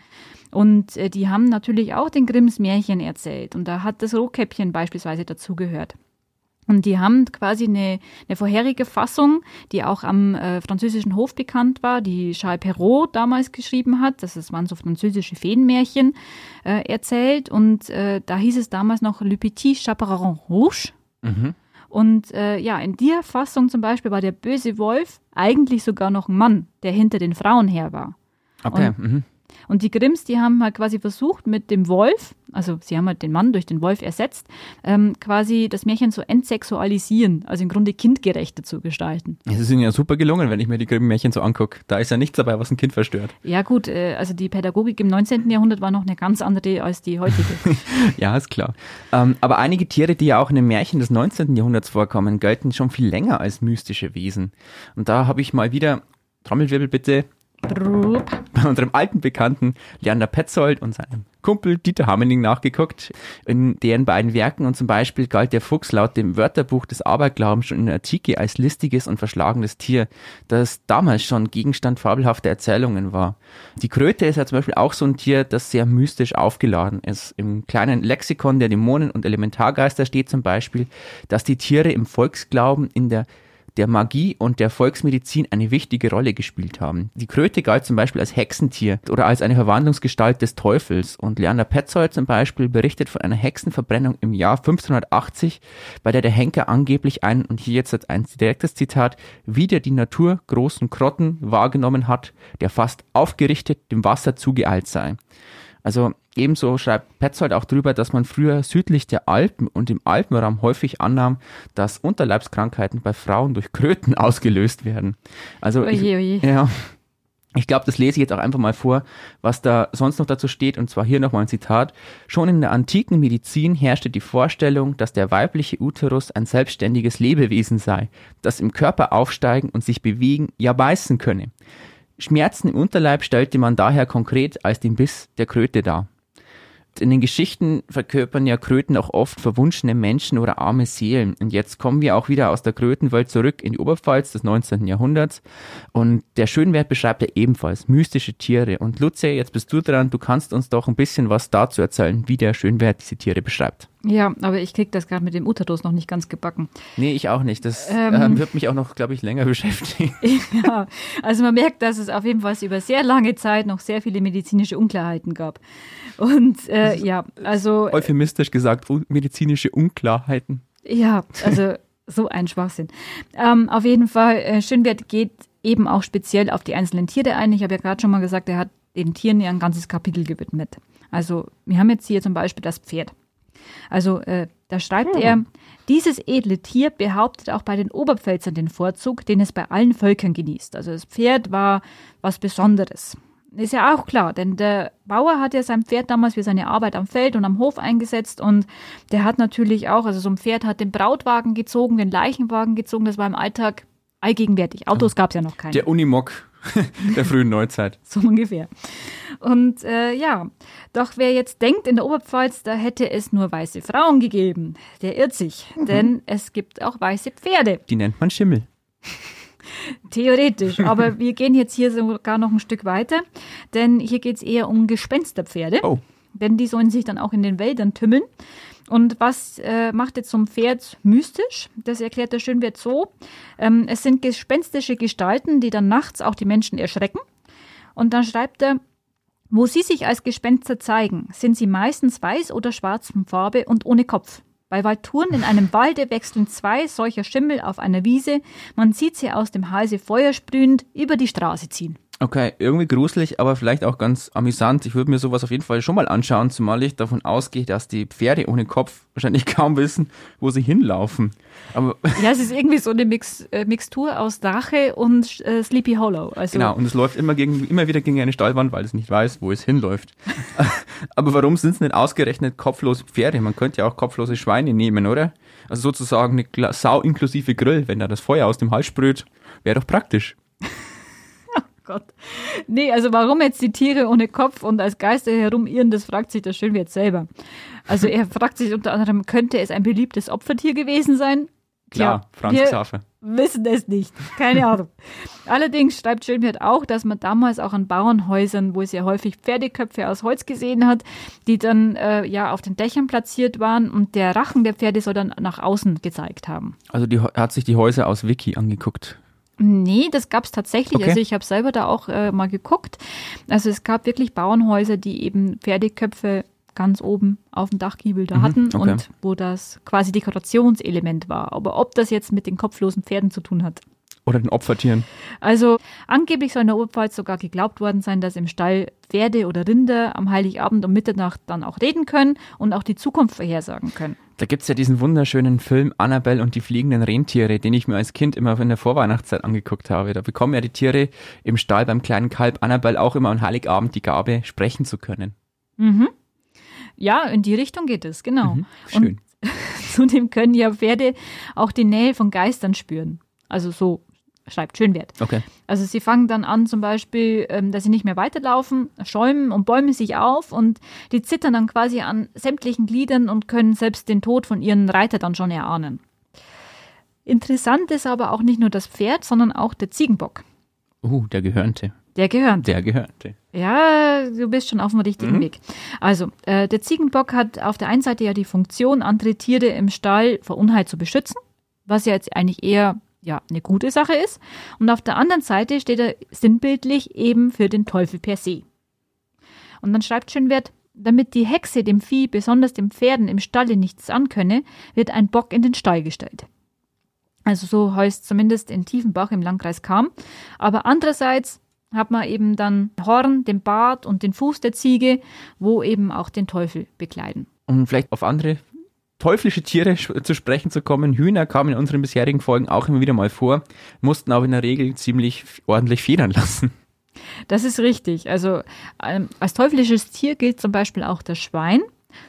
Und äh, die haben natürlich auch den Grimms Märchen erzählt und da hat das Rotkäppchen beispielsweise dazugehört. Und die haben quasi eine, eine vorherige Fassung, die auch am äh, französischen Hof bekannt war, die Charles Perrault damals geschrieben hat. Das ist, waren so französische Feenmärchen äh, erzählt. Und äh, da hieß es damals noch Le Petit Chaperon Rouge. Mhm. Und äh, ja, in der Fassung zum Beispiel war der böse Wolf eigentlich sogar noch ein Mann, der hinter den Frauen her war. Okay. Mhm. Und die Grimms, die haben halt quasi versucht, mit dem Wolf, also sie haben halt den Mann durch den Wolf ersetzt, ähm, quasi das Märchen zu entsexualisieren, also im Grunde kindgerechter zu gestalten. Es ist ihnen ja super gelungen, wenn ich mir die Grimm-Märchen so angucke. Da ist ja nichts dabei, was ein Kind verstört. Ja gut, äh, also die Pädagogik im 19. Jahrhundert war noch eine ganz andere als die heutige. ja, ist klar. Ähm, aber einige Tiere, die ja auch in den Märchen des 19. Jahrhunderts vorkommen, gelten schon viel länger als mystische Wesen. Und da habe ich mal wieder, Trommelwirbel bitte, bei unserem alten Bekannten Leander Petzold und seinem Kumpel Dieter Hammening nachgeguckt, in deren beiden Werken und zum Beispiel galt der Fuchs laut dem Wörterbuch des Aberglaubens schon in der Antike als listiges und verschlagenes Tier, das damals schon Gegenstand fabelhafter Erzählungen war. Die Kröte ist ja zum Beispiel auch so ein Tier, das sehr mystisch aufgeladen ist. Im kleinen Lexikon der Dämonen und Elementargeister steht zum Beispiel, dass die Tiere im Volksglauben in der der Magie und der Volksmedizin eine wichtige Rolle gespielt haben. Die Kröte galt zum Beispiel als Hexentier oder als eine Verwandlungsgestalt des Teufels und Leander Petzold zum Beispiel berichtet von einer Hexenverbrennung im Jahr 1580, bei der der Henker angeblich einen, und hier jetzt ein direktes Zitat, wieder die Natur großen Krotten wahrgenommen hat, der fast aufgerichtet dem Wasser zugeeilt sei. Also Ebenso schreibt Petzold auch drüber, dass man früher südlich der Alpen und im Alpenraum häufig annahm, dass Unterleibskrankheiten bei Frauen durch Kröten ausgelöst werden. Also oje, oje. Ich, ja, ich glaube, das lese ich jetzt auch einfach mal vor, was da sonst noch dazu steht, und zwar hier nochmal ein Zitat. Schon in der antiken Medizin herrschte die Vorstellung, dass der weibliche Uterus ein selbstständiges Lebewesen sei, das im Körper aufsteigen und sich bewegen, ja beißen könne. Schmerzen im Unterleib stellte man daher konkret als den Biss der Kröte dar in den Geschichten verkörpern ja Kröten auch oft verwunschene Menschen oder arme Seelen. Und jetzt kommen wir auch wieder aus der Krötenwelt zurück in die Oberpfalz des 19. Jahrhunderts. Und der Schönwert beschreibt ja ebenfalls mystische Tiere. Und Lucia, jetzt bist du dran. Du kannst uns doch ein bisschen was dazu erzählen, wie der Schönwert diese Tiere beschreibt. Ja, aber ich krieg das gerade mit dem Uterus noch nicht ganz gebacken. Nee, ich auch nicht. Das ähm, äh, wird mich auch noch, glaube ich, länger beschäftigen. ja, also man merkt, dass es auf jeden Fall über sehr lange Zeit noch sehr viele medizinische Unklarheiten gab. Und äh, ja, also. Euphemistisch gesagt, medizinische Unklarheiten. Ja, also so ein Schwachsinn. Ähm, auf jeden Fall, äh, Schönwert geht eben auch speziell auf die einzelnen Tiere ein. Ich habe ja gerade schon mal gesagt, er hat den Tieren ja ein ganzes Kapitel gewidmet. Also wir haben jetzt hier zum Beispiel das Pferd. Also äh, da schreibt hm. er, dieses edle Tier behauptet auch bei den Oberpfälzern den Vorzug, den es bei allen Völkern genießt. Also das Pferd war was Besonderes. Ist ja auch klar, denn der Bauer hat ja sein Pferd damals für seine Arbeit am Feld und am Hof eingesetzt und der hat natürlich auch, also so ein Pferd hat den Brautwagen gezogen, den Leichenwagen gezogen, das war im Alltag allgegenwärtig. Autos gab es ja noch keine. Der Unimog der frühen Neuzeit. so ungefähr. Und äh, ja, doch wer jetzt denkt, in der Oberpfalz, da hätte es nur weiße Frauen gegeben, der irrt sich, mhm. denn es gibt auch weiße Pferde. Die nennt man Schimmel. Theoretisch, aber wir gehen jetzt hier sogar noch ein Stück weiter, denn hier geht es eher um Gespensterpferde. Oh. Denn die sollen sich dann auch in den Wäldern tümmeln. Und was äh, macht jetzt so ein Pferd mystisch? Das erklärt der Schönwert so. Ähm, es sind gespenstische Gestalten, die dann nachts auch die Menschen erschrecken. Und dann schreibt er, wo sie sich als Gespenster zeigen, sind sie meistens weiß oder schwarz von Farbe und ohne Kopf. Bei Walturen in einem Walde wechseln zwei solcher Schimmel auf einer Wiese. Man sieht sie aus dem Halse feuersprühend über die Straße ziehen. Okay, irgendwie gruselig, aber vielleicht auch ganz amüsant. Ich würde mir sowas auf jeden Fall schon mal anschauen, zumal ich davon ausgehe, dass die Pferde ohne Kopf wahrscheinlich kaum wissen, wo sie hinlaufen. Aber ja, es ist irgendwie so eine Mix, äh, Mixtur aus Drache und äh, Sleepy Hollow. Also genau, und es läuft immer, gegen, immer wieder gegen eine Stallwand, weil es nicht weiß, wo es hinläuft. aber warum sind es nicht ausgerechnet kopflose Pferde? Man könnte ja auch kopflose Schweine nehmen, oder? Also sozusagen eine Sau inklusive Grill, wenn da das Feuer aus dem Hals sprüht, wäre doch praktisch. Gott. Nee, also warum jetzt die Tiere ohne Kopf und als Geister herumirren, das fragt sich der Schönwert selber. Also er fragt sich unter anderem, könnte es ein beliebtes Opfertier gewesen sein? Klar, Franz wir, Xaver. wissen es nicht. Keine Ahnung. Allerdings schreibt Schönwert auch, dass man damals auch an Bauernhäusern, wo es ja häufig Pferdeköpfe aus Holz gesehen hat, die dann äh, ja auf den Dächern platziert waren und der Rachen der Pferde soll dann nach außen gezeigt haben. Also die hat sich die Häuser aus Wiki angeguckt. Nee, das gab es tatsächlich. Okay. Also ich habe selber da auch äh, mal geguckt. Also es gab wirklich Bauernhäuser, die eben Pferdeköpfe ganz oben auf dem Dachgiebel da Mhm, hatten okay. und wo das quasi Dekorationselement war. Aber ob das jetzt mit den kopflosen Pferden zu tun hat. Oder den Opfertieren. Also angeblich soll in der Oberpfalz sogar geglaubt worden sein, dass im Stall Pferde oder Rinder am Heiligabend um Mitternacht dann auch reden können und auch die Zukunft vorhersagen können. Da gibt's ja diesen wunderschönen Film Annabelle und die fliegenden Rentiere, den ich mir als Kind immer in der Vorweihnachtszeit angeguckt habe. Da bekommen ja die Tiere im Stall beim kleinen Kalb Annabelle auch immer an Heiligabend die Gabe, sprechen zu können. Mhm. Ja, in die Richtung geht es, genau. Mhm, schön. Und zudem können ja Pferde auch die Nähe von Geistern spüren. Also so schreibt Schönwert. Okay. Also sie fangen dann an zum Beispiel, ähm, dass sie nicht mehr weiterlaufen, schäumen und bäumen sich auf und die zittern dann quasi an sämtlichen Gliedern und können selbst den Tod von ihren Reiter dann schon erahnen. Interessant ist aber auch nicht nur das Pferd, sondern auch der Ziegenbock. Uh, der Gehörnte. Der gehört. Der Gehörnte. Ja, du bist schon auf dem richtigen Weg. Also, äh, der Ziegenbock hat auf der einen Seite ja die Funktion, andere Tiere im Stall vor Unheil zu beschützen, was ja jetzt eigentlich eher ja, eine gute Sache ist. Und auf der anderen Seite steht er sinnbildlich eben für den Teufel per se. Und dann schreibt Schönwert, damit die Hexe dem Vieh, besonders den Pferden im Stalle nichts ankönne, wird ein Bock in den Stall gestellt. Also so heißt zumindest in Tiefenbach im Landkreis Kam. Aber andererseits hat man eben dann Horn, den Bart und den Fuß der Ziege, wo eben auch den Teufel bekleiden. Um vielleicht auf andere teuflische Tiere zu sprechen zu kommen. Hühner kamen in unseren bisherigen Folgen auch immer wieder mal vor, mussten aber in der Regel ziemlich ordentlich federn lassen. Das ist richtig. Also ähm, als teuflisches Tier gilt zum Beispiel auch das Schwein,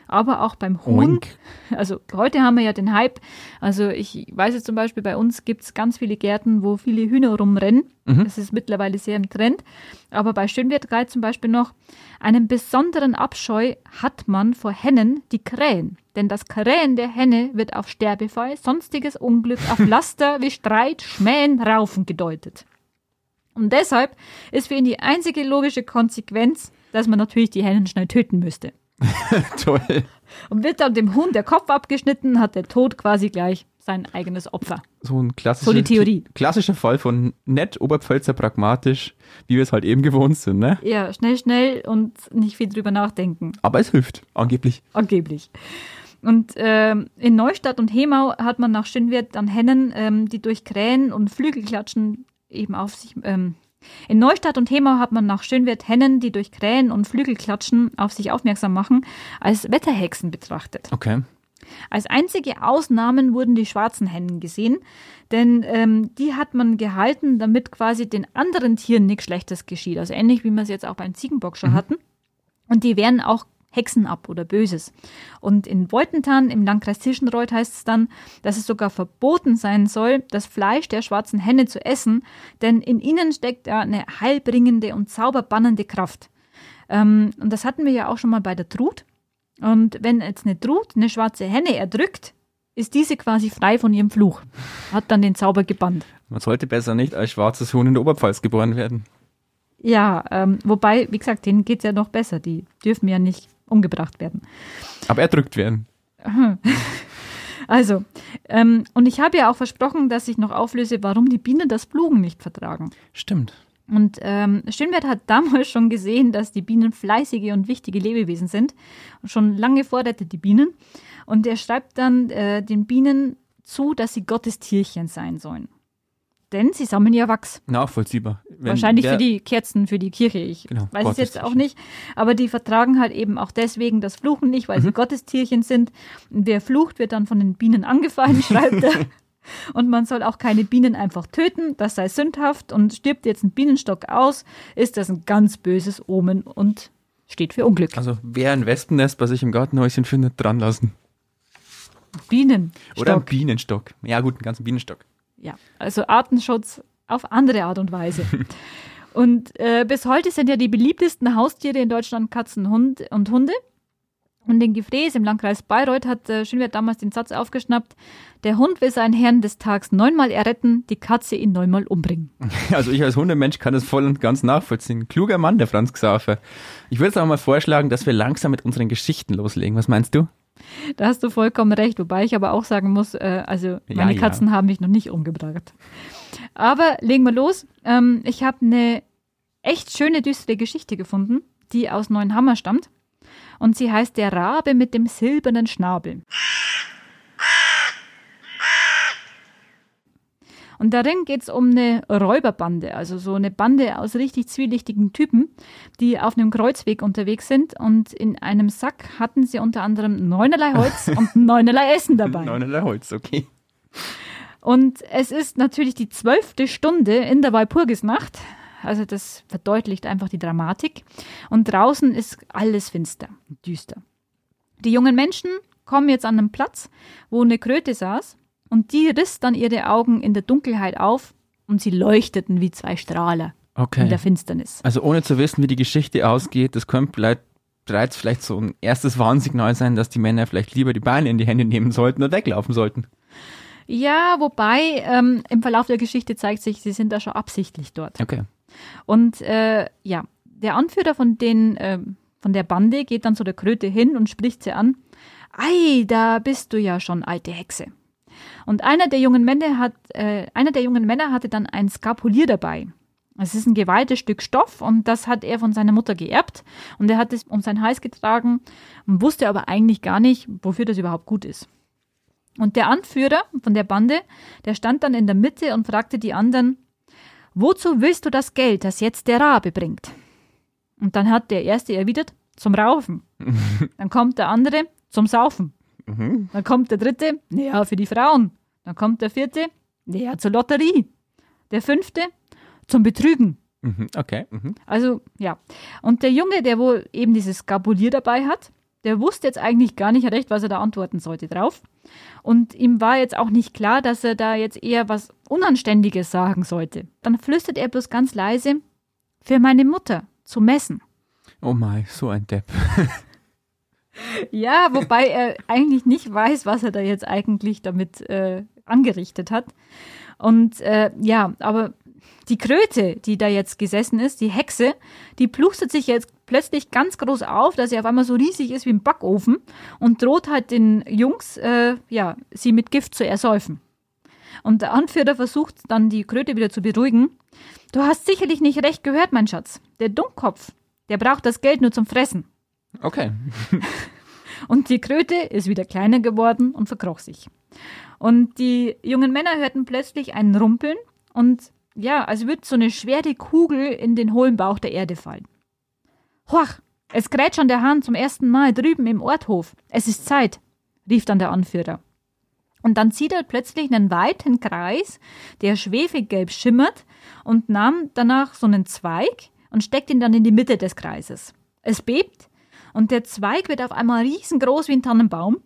aber auch beim Huhn. Oink. Also heute haben wir ja den Hype. Also ich weiß jetzt zum Beispiel, bei uns gibt es ganz viele Gärten, wo viele Hühner rumrennen. Das ist mittlerweile sehr im Trend. Aber bei Schönwert galt zum Beispiel noch, einen besonderen Abscheu hat man vor Hennen, die krähen. Denn das Krähen der Henne wird auf Sterbefall, sonstiges Unglück, auf Laster wie Streit, Schmähen, Raufen gedeutet. Und deshalb ist für ihn die einzige logische Konsequenz, dass man natürlich die Hennen schnell töten müsste. Toll. Und wird dann dem Huhn der Kopf abgeschnitten, hat der Tod quasi gleich sein eigenes Opfer. So ein klassischer, So die Theorie. klassischer Fall von nett, Oberpfälzer pragmatisch, wie wir es halt eben gewohnt sind, ne? Ja, schnell, schnell und nicht viel drüber nachdenken. Aber es hilft, angeblich. Angeblich. Und ähm, in Neustadt und Hemau hat man nach Schönwert dann Hennen, ähm, die durch Krähen und Flügelklatschen eben auf sich. Ähm, in Neustadt und Hemau hat man nach Schönwert Hennen, die durch Krähen und Flügelklatschen auf sich aufmerksam machen, als Wetterhexen betrachtet. Okay. Als einzige Ausnahmen wurden die schwarzen Hennen gesehen, denn ähm, die hat man gehalten, damit quasi den anderen Tieren nichts Schlechtes geschieht. Also ähnlich wie wir es jetzt auch beim Ziegenbock schon hatten. Und die wehren auch Hexen ab oder Böses. Und in Woltentan im Landkreis Tischenreuth heißt es dann, dass es sogar verboten sein soll, das Fleisch der schwarzen Henne zu essen, denn in ihnen steckt ja eine heilbringende und zauberbannende Kraft. Ähm, und das hatten wir ja auch schon mal bei der Trut. Und wenn jetzt eine Trut eine schwarze Henne erdrückt, ist diese quasi frei von ihrem Fluch. Hat dann den Zauber gebannt. Man sollte besser nicht als schwarzes Huhn in der Oberpfalz geboren werden. Ja, ähm, wobei, wie gesagt, denen geht's ja noch besser. Die dürfen ja nicht umgebracht werden. Aber erdrückt werden. Also, ähm, und ich habe ja auch versprochen, dass ich noch auflöse, warum die Bienen das Blumen nicht vertragen. Stimmt. Und ähm, Schönwert hat damals schon gesehen, dass die Bienen fleißige und wichtige Lebewesen sind. Und schon lange forderte die Bienen. Und er schreibt dann äh, den Bienen zu, dass sie Gottes Tierchen sein sollen. Denn sie sammeln ja Wachs. Nachvollziehbar. Wenn Wahrscheinlich für die Kerzen, für die Kirche. Ich Genau, weiß es jetzt auch nicht. Aber die vertragen halt eben auch deswegen das Fluchen nicht, weil sie Gottestierchen sind. Wer flucht, wird dann von den Bienen angefallen, schreibt er. Und man soll auch keine Bienen einfach töten, das sei sündhaft. Und stirbt jetzt ein Bienenstock aus, ist das ein ganz böses Omen und steht für Unglück. Also wer ein Wespennest bei sich im Gartenhäuschen findet, dran lassen. Bienenstock. Oder ein Bienenstock. Ja gut, einen ganzen Bienenstock. Ja, also Artenschutz auf andere Art und Weise. Und äh, bis heute sind ja die beliebtesten Haustiere in Deutschland Katzen Hund und Hunde. Und in Gefräß im Landkreis Bayreuth hat äh, Schönwert damals den Satz aufgeschnappt, der Hund will seinen Herrn des Tags neunmal erretten, die Katze ihn neunmal umbringen. Also ich als Hundemensch kann das voll und ganz nachvollziehen. Kluger Mann, der Franz Xaver. Ich würde jetzt auch mal vorschlagen, dass wir langsam mit unseren Geschichten loslegen. Was meinst du? Da hast du vollkommen recht, wobei ich aber auch sagen muss, äh, also meine Ja, Katzen haben mich noch nicht umgebracht. Aber legen wir los. Ähm, ich habe eine echt schöne, düstere Geschichte gefunden, die aus Neuenhammer stammt. Und sie heißt Der Rabe mit dem silbernen Schnabel. Und darin geht es um eine Räuberbande, also so eine Bande aus richtig zwielichtigen Typen, die auf einem Kreuzweg unterwegs sind. Und in einem Sack hatten sie unter anderem neunerlei Holz und neunerlei Essen dabei. Neunerlei Holz, okay. Und es ist natürlich die zwölfte Stunde in der Walpurgisnacht. Also das verdeutlicht einfach die Dramatik. Und draußen ist alles finster, düster. Die jungen Menschen kommen jetzt an einen Platz, wo eine Kröte saß und die riss dann ihre Augen in der Dunkelheit auf und sie leuchteten wie zwei Strahler Okay. in der Finsternis. Also ohne zu wissen, wie die Geschichte ausgeht, das könnte vielleicht, bereits vielleicht so ein erstes Warnsignal sein, dass die Männer vielleicht lieber die Beine in die Hände nehmen sollten und weglaufen sollten. Ja, wobei ähm, im Verlauf der Geschichte zeigt sich, sie sind da schon absichtlich dort. Okay. Und äh, ja, der Anführer von, den, äh, von der Bande geht dann zu der Kröte hin und spricht sie an. Ei, da bist du ja schon, alte Hexe. Und einer der jungen Männer hat, äh, einer der jungen Männer hatte dann ein Skapulier dabei. Es ist ein gewaltiges Stück Stoff und das hat er von seiner Mutter geerbt und er hat es um seinen Hals getragen und wusste aber eigentlich gar nicht, wofür das überhaupt gut ist. Und der Anführer von der Bande, der stand dann in der Mitte und fragte die anderen, Wozu willst du das Geld, das jetzt der Rabe bringt? Und dann hat der Erste erwidert, zum Raufen. Dann kommt der andere, zum Saufen. Dann kommt der Dritte, naja, für die Frauen. Dann kommt der Vierte, naja, zur Lotterie. Der Fünfte, zum Betrügen. Mhm. Okay. Mhm. Also, ja. Und der Junge, der wohl eben dieses Skapulier dabei hat, der wusste jetzt eigentlich gar nicht recht, was er da antworten sollte drauf. Und ihm war jetzt auch nicht klar, dass er da jetzt eher was Unanständiges sagen sollte. Dann flüstert er bloß ganz leise, für meine Mutter zu messen. Oh mein, so ein Depp. Ja, wobei er eigentlich nicht weiß, was er da jetzt eigentlich damit äh, angerichtet hat. Und äh, ja, aber die Kröte, die da jetzt gesessen ist, die Hexe, die plustert sich jetzt plötzlich ganz groß auf, dass sie auf einmal so riesig ist wie ein Backofen und droht halt den Jungs, äh, ja, sie mit Gift zu ersäufen. Und der Anführer versucht dann die Kröte wieder zu beruhigen. Du hast sicherlich nicht recht gehört, mein Schatz. Der Dummkopf, der braucht das Geld nur zum Fressen. Okay. Und die Kröte ist wieder kleiner geworden und verkroch sich. Und die jungen Männer hörten plötzlich ein Rumpeln und ja, als würde so eine schwere Kugel in den hohlen Bauch der Erde fallen. Hoch, es kräht schon der Hahn zum ersten Mal drüben im Orthof. Es ist Zeit, rief dann der Anführer. Und dann zieht er plötzlich einen weiten Kreis, der schwefelgelb schimmert, und nahm danach so einen Zweig und steckt ihn dann in die Mitte des Kreises. Es bebt und der Zweig wird auf einmal riesengroß wie ein Tannenbaum.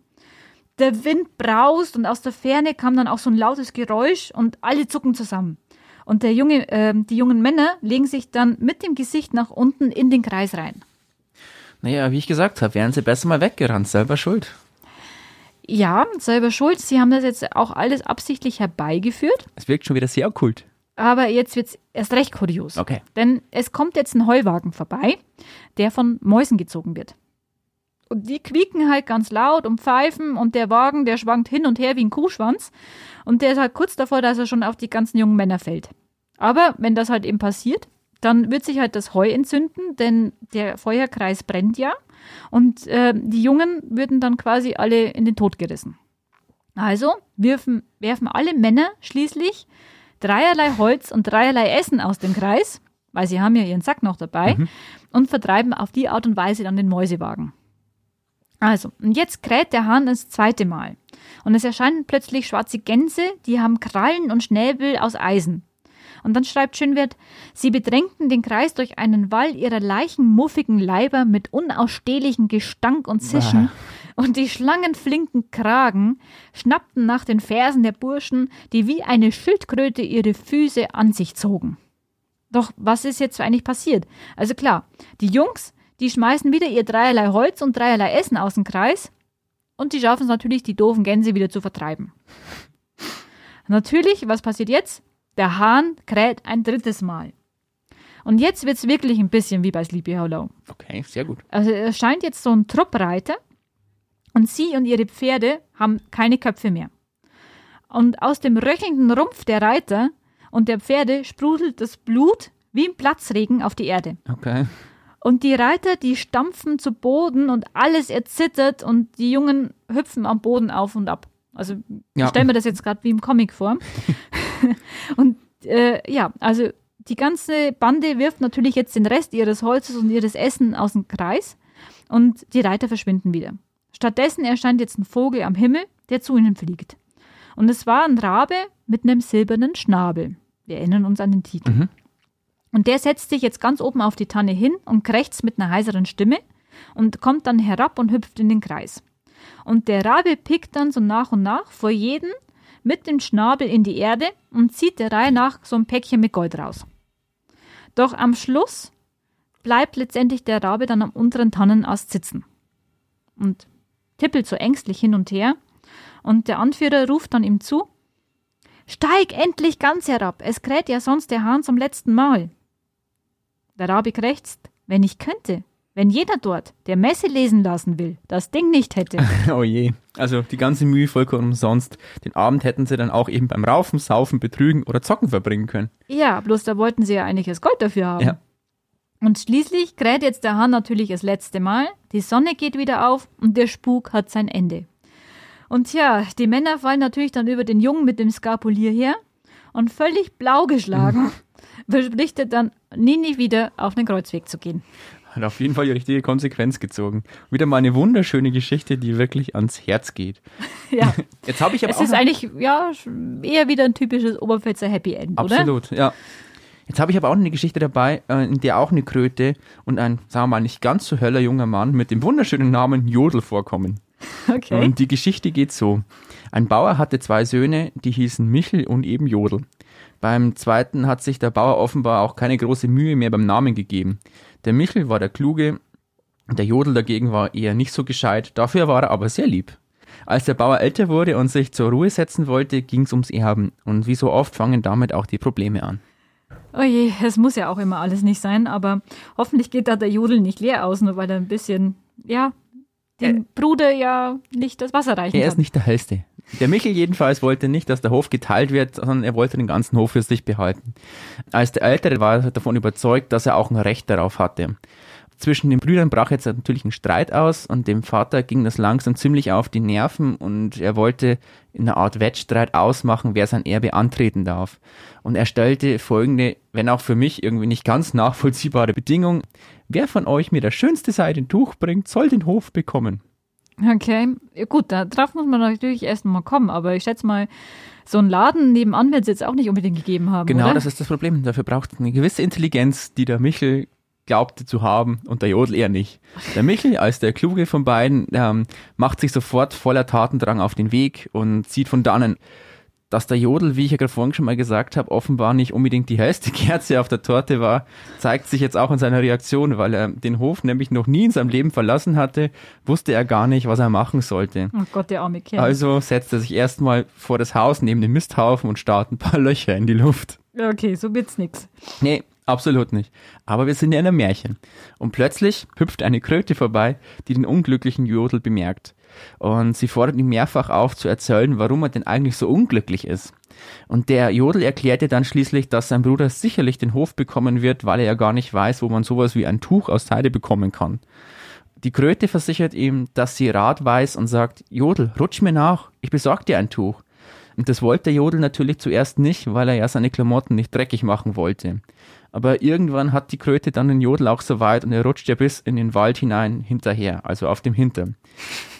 Der Wind braust und aus der Ferne kam dann auch so ein lautes Geräusch und alle zucken zusammen. Und der junge, äh, die jungen Männer legen sich dann mit dem Gesicht nach unten in den Kreis rein. Naja, wie ich gesagt habe, wären sie besser mal weggerannt, selber schuld. Ja, selber schuld. Sie haben das jetzt auch alles absichtlich herbeigeführt. Es wirkt schon wieder sehr okkult. Aber jetzt wird's erst recht kurios. Okay. Denn es kommt jetzt ein Heuwagen vorbei, der von Mäusen gezogen wird. Und die quieken halt ganz laut und pfeifen und der Wagen, der schwankt hin und her wie ein Kuhschwanz. Und der ist halt kurz davor, dass er schon auf die ganzen jungen Männer fällt. Aber wenn das halt eben passiert, dann wird sich halt das Heu entzünden, denn der Feuerkreis brennt ja. Und äh, die Jungen würden dann quasi alle in den Tod gerissen. Also werfen, werfen alle Männer schließlich dreierlei Holz und dreierlei Essen aus dem Kreis, weil sie haben ja ihren Sack noch dabei, und vertreiben auf die Art und Weise dann den Mäusewagen. Also, und jetzt kräht der Hahn das zweite Mal. Und es erscheinen plötzlich schwarze Gänse, die haben Krallen und Schnäbel aus Eisen. Und dann schreibt Schönwert, sie bedrängten den Kreis durch einen Wall ihrer leichenmuffigen Leiber mit unausstehlichem Gestank und Zischen, und die schlangenflinken Kragen schnappten nach den Fersen der Burschen, die wie eine Schildkröte ihre Füße an sich zogen. Doch was ist jetzt eigentlich passiert? Also klar, die Jungs, die schmeißen wieder ihr dreierlei Holz und dreierlei Essen aus dem Kreis und die schaffen es natürlich, die doofen Gänse wieder zu vertreiben. Natürlich, was passiert jetzt? Der Hahn kräht ein drittes Mal. Und jetzt wird es wirklich ein bisschen wie bei Sleepy Hollow. Okay, sehr gut. Also es scheint jetzt so ein Truppreiter und sie und ihre Pferde haben keine Köpfe mehr. Und aus dem röchelnden Rumpf der Reiter und der Pferde sprudelt das Blut wie ein Platzregen auf die Erde. Okay. Und die Reiter, die stampfen zu Boden und alles erzittert und die Jungen hüpfen am Boden auf und ab. Also Ja. ich stelle mir das jetzt gerade wie im Comic vor. und äh, ja, also die ganze Bande wirft natürlich jetzt den Rest ihres Holzes und ihres Essen aus dem Kreis und die Reiter verschwinden wieder. Stattdessen erscheint jetzt ein Vogel am Himmel, der zu ihnen fliegt. Und es war ein Rabe mit einem silbernen Schnabel. Wir erinnern uns an den Titel. Mhm. Und der setzt sich jetzt ganz oben auf die Tanne hin und krächzt mit einer heiseren Stimme und kommt dann herab und hüpft in den Kreis. Und der Rabe pickt dann so nach und nach vor jeden mit dem Schnabel in die Erde und zieht der Reihe nach so ein Päckchen mit Gold raus. Doch am Schluss bleibt letztendlich der Rabe dann am unteren Tannenast sitzen und tippelt so ängstlich hin und her. Und der Anführer ruft dann ihm zu: Steig endlich ganz herab, es kräht ja sonst der Hahn zum letzten Mal. Der Rabe krächzt: Wenn ich könnte, wenn jeder dort, der Messe lesen lassen will, das Ding nicht hätte. Oh je. Also die ganze Mühe vollkommen umsonst. Den Abend hätten sie dann auch eben beim Raufen, Saufen, Betrügen oder Zocken verbringen können. ja, bloß da wollten sie ja eigentlich das Gold dafür haben. Ja. Und schließlich kräht jetzt der Hahn natürlich das letzte Mal, die Sonne geht wieder auf und der Spuk hat sein Ende. Und ja, die Männer fallen natürlich dann über den Jungen mit dem Skapulier her und völlig blau geschlagen verspricht er dann, nie, nie wieder auf den Kreuzweg zu gehen. Hat auf jeden Fall die richtige Konsequenz gezogen. Wieder mal eine wunderschöne Geschichte, die wirklich ans Herz geht. Ja, Jetzt habe ich aber es auch ist eigentlich ja eher wieder ein typisches Oberpfälzer Happy End, oder? Absolut, ja. Jetzt habe ich aber auch eine Geschichte dabei, äh, in der auch eine Kröte und ein, sagen wir mal, nicht ganz so heller junger Mann mit dem wunderschönen Namen Jodel vorkommen. Okay. Und die Geschichte geht so. Ein Bauer hatte zwei Söhne, die hießen Michel und eben Jodel. Beim zweiten hat sich der Bauer offenbar auch keine große Mühe mehr beim Namen gegeben. Der Michel war der Kluge, der Jodel dagegen war eher nicht so gescheit, dafür war er aber sehr lieb. Als der Bauer älter wurde und sich zur Ruhe setzen wollte, ging's ums Erben. Und wie so oft fangen damit auch die Probleme an. Oh je, es muss ja auch immer alles nicht sein, aber hoffentlich geht da der Jodel nicht leer aus, nur weil er ein bisschen, ja, dem Bruder ja nicht das Wasser reichen Er ist kann. nicht der hellste. Der Michel jedenfalls wollte nicht, dass der Hof geteilt wird, sondern er wollte den ganzen Hof für sich behalten. Als der Ältere war er davon überzeugt, dass er auch ein Recht darauf hatte. Zwischen den Brüdern brach jetzt natürlich ein Streit aus und dem Vater ging das langsam ziemlich auf die Nerven und er wollte in einer Art Wettstreit ausmachen, wer sein Erbe antreten darf. Und er stellte folgende, wenn auch für mich irgendwie nicht ganz nachvollziehbare Bedingung. Wer von euch mir das schönste Seidentuch bringt, soll den Hof bekommen. Okay, gut, da drauf muss man natürlich erst mal kommen, aber ich schätze mal, so einen Laden nebenan wird es jetzt auch nicht unbedingt gegeben haben, Genau, oder? das ist das Problem. Dafür braucht es eine gewisse Intelligenz, die der Michel glaubte zu haben und der Jodel eher nicht. Der Michel, als der Kluge von beiden, ähm, macht sich sofort voller Tatendrang auf den Weg und zieht von dannen. Dass der Jodel, wie ich ja gerade vorhin schon mal gesagt habe, offenbar nicht unbedingt die hellste Kerze auf der Torte war, zeigt sich jetzt auch in seiner Reaktion, weil er den Hof nämlich noch nie in seinem Leben verlassen hatte, wusste er gar nicht, was er machen sollte. Oh Gott, der arme Kerl. Also setzt er sich erstmal vor das Haus neben den Misthaufen und starrt ein paar Löcher in die Luft. Okay, so wird's nix. Nee, absolut nicht. Aber wir sind ja in einem Märchen. Und plötzlich hüpft eine Kröte vorbei, die den unglücklichen Jodel bemerkt. Und sie fordert ihn mehrfach auf zu erzählen, warum er denn eigentlich so unglücklich ist. Und der Jodel erklärte dann schließlich, dass sein Bruder sicherlich den Hof bekommen wird, weil er ja gar nicht weiß, wo man sowas wie ein Tuch aus Seide bekommen kann. Die Kröte versichert ihm, dass sie Rat weiß und sagt, Jodel, rutsch mir nach, ich besorg dir ein Tuch. Und das wollte der Jodel natürlich zuerst nicht, weil er ja seine Klamotten nicht dreckig machen wollte. Aber irgendwann hat die Kröte dann den Jodel auch so weit und er rutscht ja bis in den Wald hinein hinterher, also auf dem Hintern.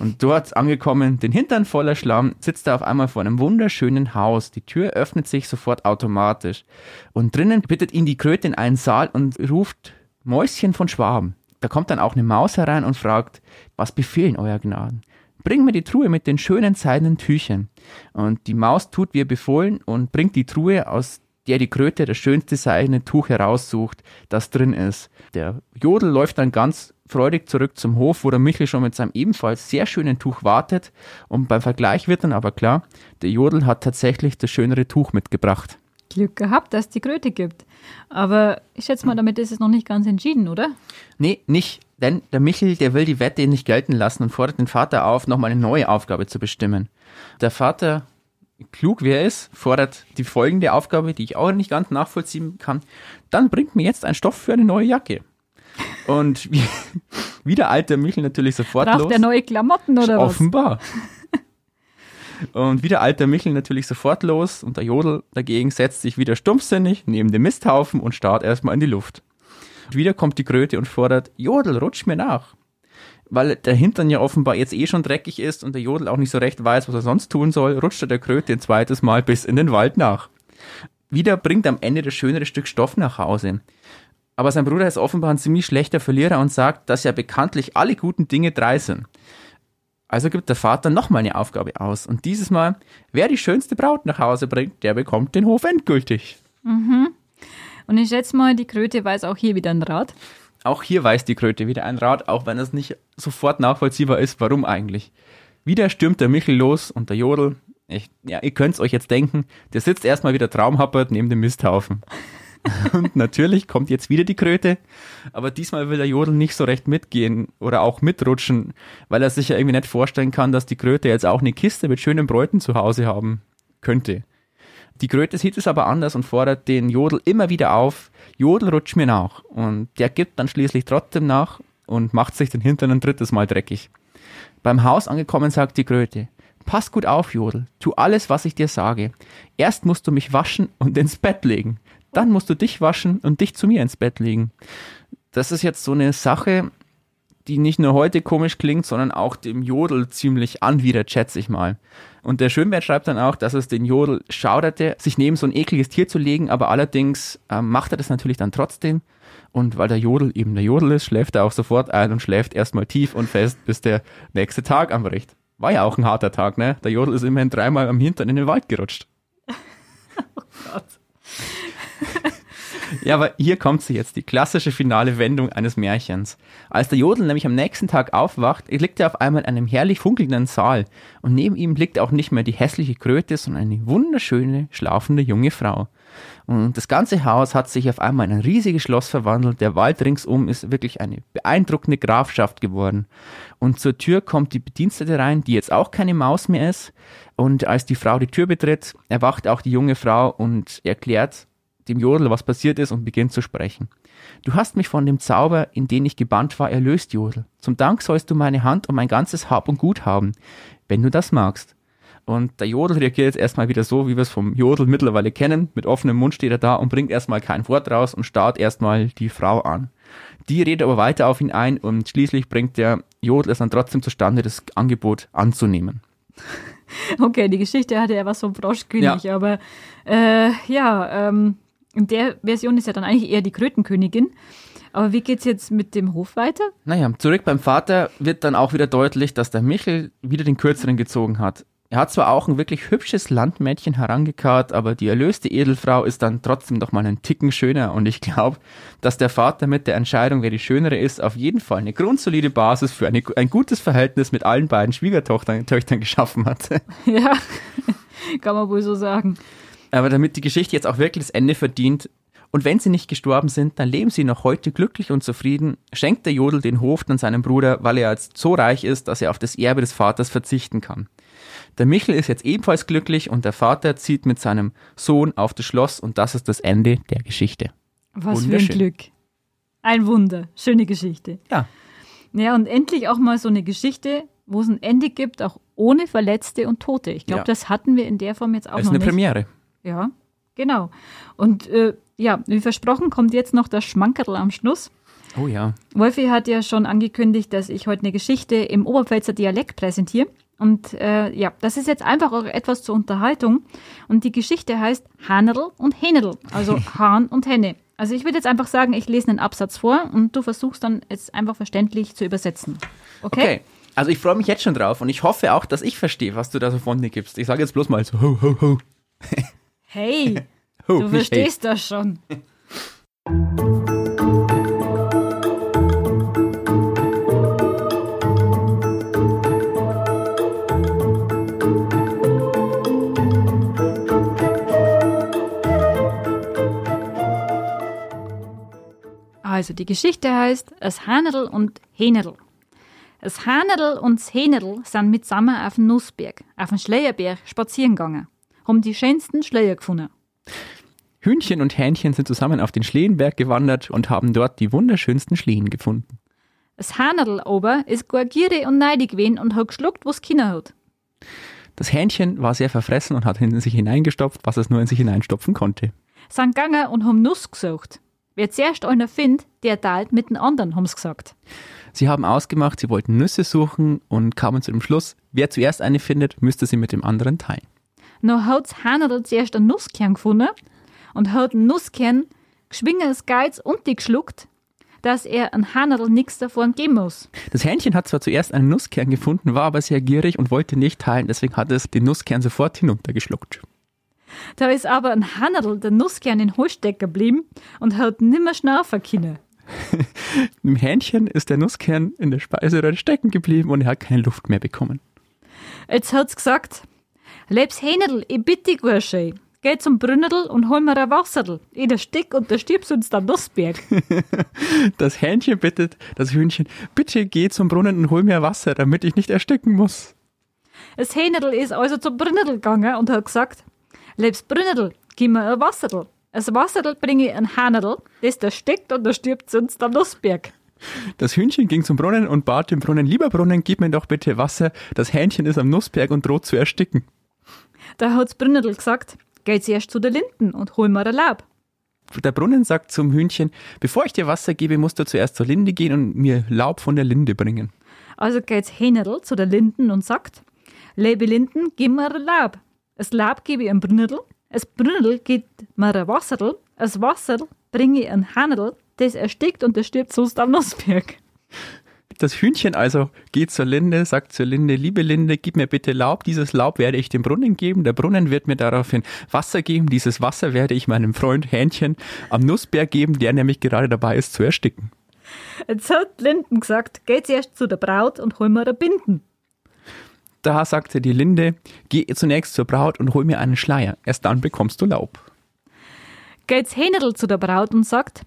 Und dort angekommen, den Hintern voller Schlamm, sitzt er auf einmal vor einem wunderschönen Haus. Die Tür öffnet sich sofort automatisch. Und drinnen bittet ihn die Kröte in einen Saal und ruft Mäuschen von Schwaben. Da kommt dann auch eine Maus herein und fragt, was befehlen euer Gnaden? Bring mir die Truhe mit den schönen seidenen Tüchern. Und die Maus tut wie befohlen und bringt die Truhe, aus der die Kröte das schönste seidene Tuch heraussucht, das drin ist. Der Jodel läuft dann ganz freudig zurück zum Hof, wo der Michel schon mit seinem ebenfalls sehr schönen Tuch wartet. Und beim Vergleich wird dann aber klar, der Jodel hat tatsächlich das schönere Tuch mitgebracht. Glück gehabt, dass es die Kröte gibt. Aber ich schätze mal, damit ist es noch nicht ganz entschieden, oder? Nee, nicht. Denn der Michel, der will die Wette nicht gelten lassen und fordert den Vater auf, nochmal eine neue Aufgabe zu bestimmen. Der Vater, klug wie er ist, fordert die folgende Aufgabe, die ich auch nicht ganz nachvollziehen kann. Dann bringt mir jetzt ein Stoff für eine neue Jacke. Und wie, wie der alte Michel natürlich sofort Braucht los. er neue Klamotten oder was? Offenbar. Und wie der alte Michel natürlich sofort los und der Jodel dagegen setzt sich wieder stumpfsinnig neben dem Misthaufen und starrt erstmal in die Luft. Und wieder kommt die Kröte und fordert, Jodel, rutsch mir nach. Weil der Hintern ja offenbar jetzt eh schon dreckig ist und der Jodel auch nicht so recht weiß, was er sonst tun soll, rutscht er der Kröte ein zweites Mal bis in den Wald nach. Wieder bringt am Ende das schönere Stück Stoff nach Hause. Aber sein Bruder ist offenbar ein ziemlich schlechter Verlierer und sagt, dass ja bekanntlich alle guten Dinge drei sind. Also gibt der Vater nochmal eine Aufgabe aus. Und dieses Mal, wer die schönste Braut nach Hause bringt, der bekommt den Hof endgültig. Und ich schätze mal, die Kröte weiß auch hier wieder ein Rat. Auch hier weiß die Kröte wieder ein Rat, auch wenn es nicht sofort nachvollziehbar ist, warum eigentlich. Wieder stürmt der Michel los und der Jodel, ich, ja, ihr könnt es euch jetzt denken, der sitzt erstmal wieder traumhappert neben dem Misthaufen. Und natürlich kommt jetzt wieder die Kröte, aber diesmal will der Jodel nicht so recht mitgehen oder auch mitrutschen, weil er sich ja irgendwie nicht vorstellen kann, dass die Kröte jetzt auch eine Kiste mit schönen Bräuten zu Hause haben könnte. Die Kröte sieht es aber anders und fordert den Jodel immer wieder auf, Jodel rutsch mir nach. Und der gibt dann schließlich trotzdem nach und macht sich den Hintern ein drittes Mal dreckig. Beim Haus angekommen sagt die Kröte, pass gut auf, Jodel, tu alles, was ich dir sage. Erst musst du mich waschen und ins Bett legen. Dann musst du dich waschen und dich zu mir ins Bett legen. Das ist jetzt so eine Sache, die nicht nur heute komisch klingt, sondern auch dem Jodel ziemlich anwidert, schätze ich mal. Und der Schönwert schreibt dann auch, dass es den Jodel schauderte, sich neben so ein ekliges Tier zu legen, aber allerdings ähm, macht er das natürlich dann trotzdem. Und weil der Jodel eben der Jodel ist, schläft er auch sofort ein und schläft erstmal tief und fest, bis der nächste Tag anbricht. War ja auch ein harter Tag, ne? Der Jodel ist immerhin dreimal am Hintern in den Wald gerutscht. Gott. Ja, aber hier kommt sie jetzt, die klassische finale Wendung eines Märchens. Als der Jodel nämlich am nächsten Tag aufwacht, liegt er auf einmal in einem herrlich funkelnden Saal und neben ihm liegt auch nicht mehr die hässliche Kröte, sondern eine wunderschöne, schlafende junge Frau. Und das ganze Haus hat sich auf einmal in ein riesiges Schloss verwandelt. Der Wald ringsum ist wirklich eine beeindruckende Grafschaft geworden. Und zur Tür kommt die Bedienstete rein, die jetzt auch keine Maus mehr ist. Und als die Frau die Tür betritt, erwacht auch die junge Frau und erklärt dem Jodel, was passiert ist und beginnt zu sprechen. Du hast mich von dem Zauber, in den ich gebannt war, erlöst, Jodel. Zum Dank sollst du meine Hand und mein ganzes Hab und Gut haben, wenn du das magst. Und der Jodel reagiert jetzt erstmal wieder so, wie wir es vom Jodel mittlerweile kennen. Mit offenem Mund steht er da und bringt erstmal kein Wort raus und starrt erstmal die Frau an. Die redet aber weiter auf ihn ein und schließlich bringt der Jodel es dann trotzdem zustande, das Angebot anzunehmen. Okay, die Geschichte hatte ja was vom Froschkönig, aber äh, ja, ähm, in der Version ist ja dann eigentlich eher die Krötenkönigin. Aber wie geht's jetzt mit dem Hof weiter? Naja, zurück beim Vater wird dann auch wieder deutlich, dass der Michel wieder den Kürzeren gezogen hat. Er hat zwar auch ein wirklich hübsches Landmädchen herangekarrt, aber die erlöste Edelfrau ist dann trotzdem doch mal einen Ticken schöner und ich glaube, dass der Vater mit der Entscheidung, wer die schönere ist, auf jeden Fall eine grundsolide Basis für eine, ein gutes Verhältnis mit allen beiden Schwiegertöchtern Töchtern geschaffen hat. ja, kann man wohl so sagen. Aber damit die Geschichte jetzt auch wirklich das Ende verdient, und wenn sie nicht gestorben sind, dann leben sie noch heute glücklich und zufrieden, schenkt der Jodel den Hof dann seinem Bruder, weil er jetzt so reich ist, dass er auf das Erbe des Vaters verzichten kann. Der Michel ist jetzt ebenfalls glücklich und der Vater zieht mit seinem Sohn auf das Schloss und das ist das Ende der Geschichte. Was für ein. Glück. Ein Wunder. Schöne Geschichte. Ja, Ja, und endlich auch mal so eine Geschichte, wo es ein Ende gibt, auch ohne Verletzte und Tote. Ich glaube, Ja. das hatten wir in der Form jetzt auch das ist noch eine nicht. Premiere. Ja, genau. Und äh, ja, wie versprochen kommt jetzt noch das Schmankerl am Schluss. Oh ja. Wolfi hat ja schon angekündigt, dass ich heute eine Geschichte im Oberpfälzer Dialekt präsentiere. Und äh, ja, das ist jetzt einfach auch etwas zur Unterhaltung. Und die Geschichte heißt Hanerl und Hänerl, also Hahn und Henne. Also ich würde jetzt einfach sagen, ich lese einen Absatz vor und du versuchst dann jetzt einfach verständlich zu übersetzen. Okay? Okay. Also ich freue mich jetzt schon drauf und ich hoffe auch, dass ich verstehe, was du da so von dir gibst. Ich sage jetzt bloß mal so, ho, ho, ho. Hey, oh, du verstehst hey. das schon. Also die Geschichte heißt Es Hanedl und Henedl. Es Hanedl und Henedl sind mitsammen auf dem Nussberg, auf dem Schleierberg spazieren gegangen haben die schönsten Schleier gefunden. Hühnchen und Hähnchen sind zusammen auf den Schleenberg gewandert und haben dort die wunderschönsten Schlehen gefunden. Das Hanerl aber ist gar gierig und neidig gewesen und hat geschluckt, was Kinder hat. Das Hähnchen war sehr verfressen und hat in sich hineingestopft, was es nur in sich hineinstopfen konnte. Sind gegangen und haben Nuss gesucht. Wer zuerst einer findet, der teilt mit den anderen, haben sie gesagt. Sie haben ausgemacht, sie wollten Nüsse suchen und kamen zu dem Schluss, wer zuerst eine findet, müsste sie mit dem anderen teilen. Noch hat's Hanerl zuerst einen Nusskern gefunden und hat den Nusskern geschwingen das Geiz und die geschluckt, dass er an Hanerl nichts davon geben muss. Das Hähnchen hat zwar zuerst einen Nusskern gefunden, war aber sehr gierig und wollte nicht teilen, deswegen hat es den Nusskern sofort hinuntergeschluckt. Da ist aber ein Hanerl der Nusskern in Holsteck geblieben und hat nimmer schnaufen können. Im Hähnchen ist der Nusskern in der Speiseröhre stecken geblieben und er hat keine Luft mehr bekommen. Jetzt hat's gesagt, Lebs Hähnerl, ich bitte dich. Geh zum Brünnerl und hol mir ein Wasserl. Ich der Stick und der stirbst uns der Nussberg. Das Hähnchen bittet das Hühnchen, bitte geh zum Brunnen und hol mir Wasser, damit ich nicht ersticken muss. Das Hähnerl ist also zum Brünnerl gegangen und hat gesagt, Lebs Brünnerl, gib mir ein Wasserl. Das Wasserl bringe ich ein Hanerl, das der steckt und der stirbt sonst der Nussberg. Das Hühnchen ging zum Brunnen und bat den Brunnen, lieber Brunnen, gib mir doch bitte Wasser, das Hähnchen ist am Nussberg und droht zu ersticken. Da hat's Brünnerl gesagt, geh zuerst zu der Linden und hol mir ein Laub. Der Brunnen sagt zum Hühnchen, bevor ich dir Wasser gebe, musst du zuerst zur Linde gehen und mir Laub von der Linde bringen. Also geht's Hähnerl zu der Linden und sagt, Lebe Linden, gib mir ein Laub. Das Laub gebe ich einem Brünnerl, das Brünnerl gibt mir ein Wasserl, das Wasserl bringe ich ein Hanerl, das erstickt und der stirbt sonst am Nussberg. Das Hühnchen also geht zur Linde, sagt zur Linde, liebe Linde, gib mir bitte Laub, dieses Laub werde ich dem Brunnen geben, der Brunnen wird mir daraufhin Wasser geben, dieses Wasser werde ich meinem Freund Hähnchen am Nussberg geben, der nämlich gerade dabei ist zu ersticken. Jetzt hat Linden gesagt, geh zuerst zu der Braut und hol mir ein Binden. Da sagte die Linde, geh zunächst zur Braut und hol mir einen Schleier, erst dann bekommst du Laub. Geht's Hähnerl zu der Braut und sagt,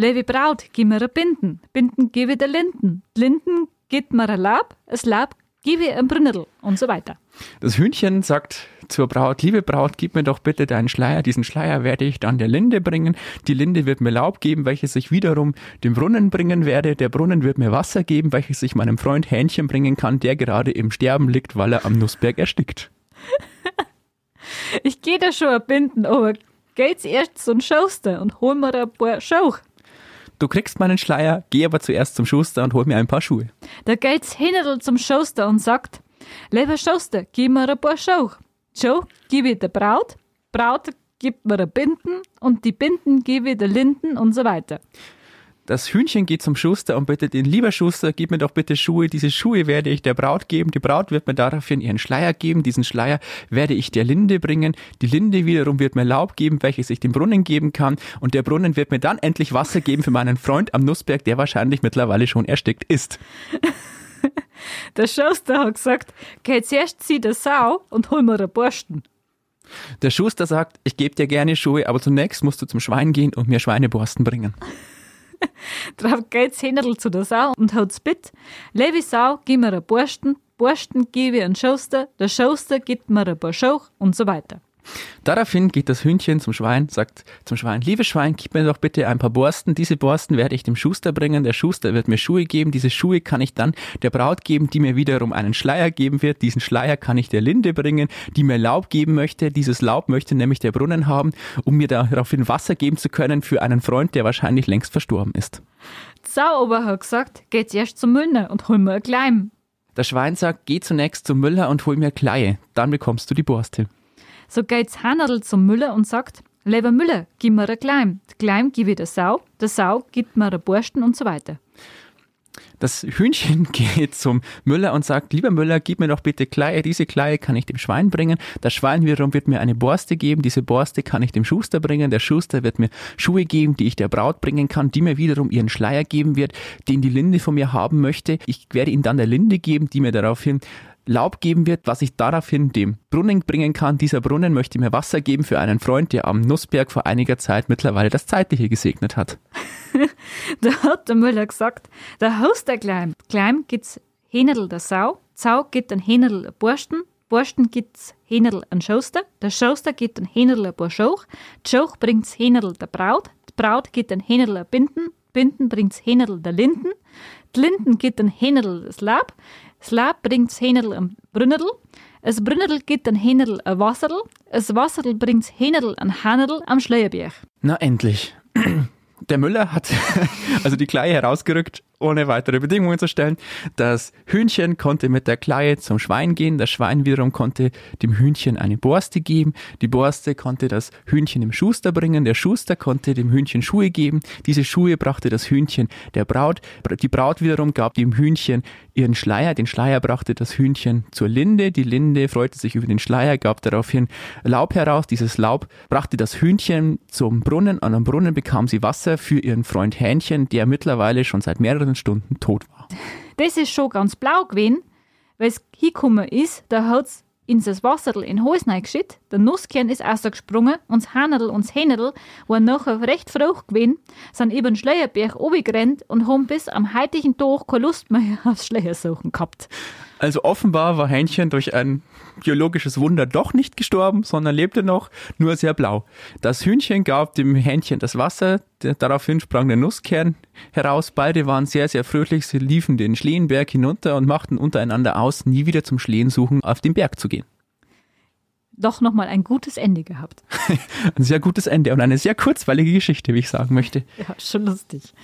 Levi Braut, gib mir ein Binden. Binden gebe der Linden. Linden gibt mir ein Lab, das Lab gebe ein Brünnerl und so weiter. Das Hühnchen sagt zur Braut, liebe Braut, gib mir doch bitte deinen Schleier. Diesen Schleier werde ich dann der Linde bringen. Die Linde wird mir Laub geben, welches ich wiederum dem Brunnen bringen werde. Der Brunnen wird mir Wasser geben, welches ich meinem Freund Hähnchen bringen kann, der gerade im Sterben liegt, weil er am Nussberg erstickt. Ich geh da schon ein Binden, aber geht's erst zum Schuster und hol mir ein paar Schauch. Du kriegst meinen Schleier, geh aber zuerst zum Schuster und hol mir ein paar Schuhe. Da geht's Hähnerl zum Schuster und sagt, lieber Schuster, gib mir ein paar Schauch. Schauch gebe ich der Braut, Braut gibt mir ein Binden und die Binden gebe ich der Linden und so weiter. Das Hühnchen geht zum Schuster und bittet ihn, lieber Schuster, gib mir doch bitte Schuhe. Diese Schuhe werde ich der Braut geben. Die Braut wird mir daraufhin ihren Schleier geben. Diesen Schleier werde ich der Linde bringen. Die Linde wiederum wird mir Laub geben, welches ich dem Brunnen geben kann. Und der Brunnen wird mir dann endlich Wasser geben für meinen Freund am Nussberg, der wahrscheinlich mittlerweile schon erstickt ist. Der Schuster hat gesagt, geh zuerst zieh der Sau und hol mir eine Borsten. Der Schuster sagt, ich gebe dir gerne Schuhe, aber zunächst musst du zum Schwein gehen und mir Schweineborsten bringen. Drauf geht's Hähnerl zu der Sau und hat's bitt. Levi Sau, gib mir eine Borsten, Borsten gebe ich einen Schuster, der Schuster gibt mir ein paar Schauch und so weiter. Daraufhin geht das Hühnchen zum Schwein, sagt zum Schwein, liebes Schwein, gib mir doch bitte ein paar Borsten. Diese Borsten werde ich dem Schuster bringen. Der Schuster wird mir Schuhe geben. Diese Schuhe kann ich dann der Braut geben, die mir wiederum einen Schleier geben wird. Diesen Schleier kann ich der Linde bringen, die mir Laub geben möchte. Dieses Laub möchte nämlich der Brunnen haben, um mir daraufhin Wasser geben zu können für einen Freund, der wahrscheinlich längst verstorben ist. Sau aber hat gesagt, geh zuerst zum Müllner und hol mir ein Gleim. Das Schwein sagt, geh zunächst zum Müller und hol mir Kleie. Dann bekommst du die Borste. So geht's Hanerl zum Müller und sagt, lieber Müller, gib mir ein Gleim. Der Gleim gebe ich der Sau, der Sau gibt mir eine Borsten und so weiter. Das Hühnchen geht zum Müller und sagt, lieber Müller, gib mir doch bitte Kleie. Diese Kleie kann ich dem Schwein bringen. Das Schwein wiederum wird mir eine Borste geben. Diese Borste kann ich dem Schuster bringen. Der Schuster wird mir Schuhe geben, die ich der Braut bringen kann, die mir wiederum ihren Schleier geben wird, den die Linde von mir haben möchte. Ich werde ihn dann der Linde geben, die mir daraufhin Laub geben wird, was ich daraufhin dem Brunnen bringen kann. Dieser Brunnen möchte mir Wasser geben für einen Freund, der am Nussberg vor einiger Zeit mittlerweile das Zeitliche gesegnet hat. da hat der Müller gesagt, der Haus der Kleim. Kleim gibt's Hähnerl der Sau, Sau gibt ein Hähnerl der Borsten, Borsten gibt's Hähnerl an Schoster, der Schoster gibt ein Hähnerl ein paar Schauch, Schauch bringt's Hähnerl der Braut, die Braut gibt ein Hähnerl ein Binden, Binden bringt's Hähnerl der Linden, die Linden gibt ein Hähnerl das Lab, Lab bringt's Hähnerl am Brünnerl, das Brünnerl gibt ein Hähnerl ein Wasserl, das Wasserl bringt's Hähnerl an Hanerl am Schleierberg. Na endlich. Der Müller hat also die Kleie herausgerückt ohne weitere Bedingungen zu stellen. Das Hühnchen konnte mit der Kleie zum Schwein gehen, das Schwein wiederum konnte dem Hühnchen eine Borste geben, die Borste konnte das Hühnchen dem Schuster bringen, der Schuster konnte dem Hühnchen Schuhe geben, diese Schuhe brachte das Hühnchen der Braut, die Braut wiederum gab dem Hühnchen ihren Schleier, den Schleier brachte das Hühnchen zur Linde, die Linde freute sich über den Schleier, gab daraufhin Laub heraus, dieses Laub brachte das Hühnchen zum Brunnen, an einem Brunnen bekam sie Wasser für ihren Freund Hähnchen, der mittlerweile schon seit mehreren mehreren Stunden tot war. Das ist schon ganz blau gewesen, weil es hingekommen ist, da hat es in das Wasser in den Hals geschüttet, der Nusskern ist rausgesprungen und das Hahnerl und das Hähnerl waren nachher recht frucht gewesen, sind über den Schleierberg runtergerannt und haben bis am heutigen Tag keine Lust mehr aufs Schleiersuchen gehabt. Also offenbar war Hähnchen durch ein biologisches Wunder doch nicht gestorben, sondern lebte noch, nur sehr blau. Das Hühnchen gab dem Hähnchen das Wasser, daraufhin sprang der Nusskern heraus. Beide waren sehr, sehr fröhlich. Sie liefen den Schleenberg hinunter und machten untereinander aus, nie wieder zum Schlehensuchen auf den Berg zu gehen. Doch nochmal ein gutes Ende gehabt. ein sehr gutes Ende und eine sehr kurzweilige Geschichte, wie ich sagen möchte. Ja, schon lustig.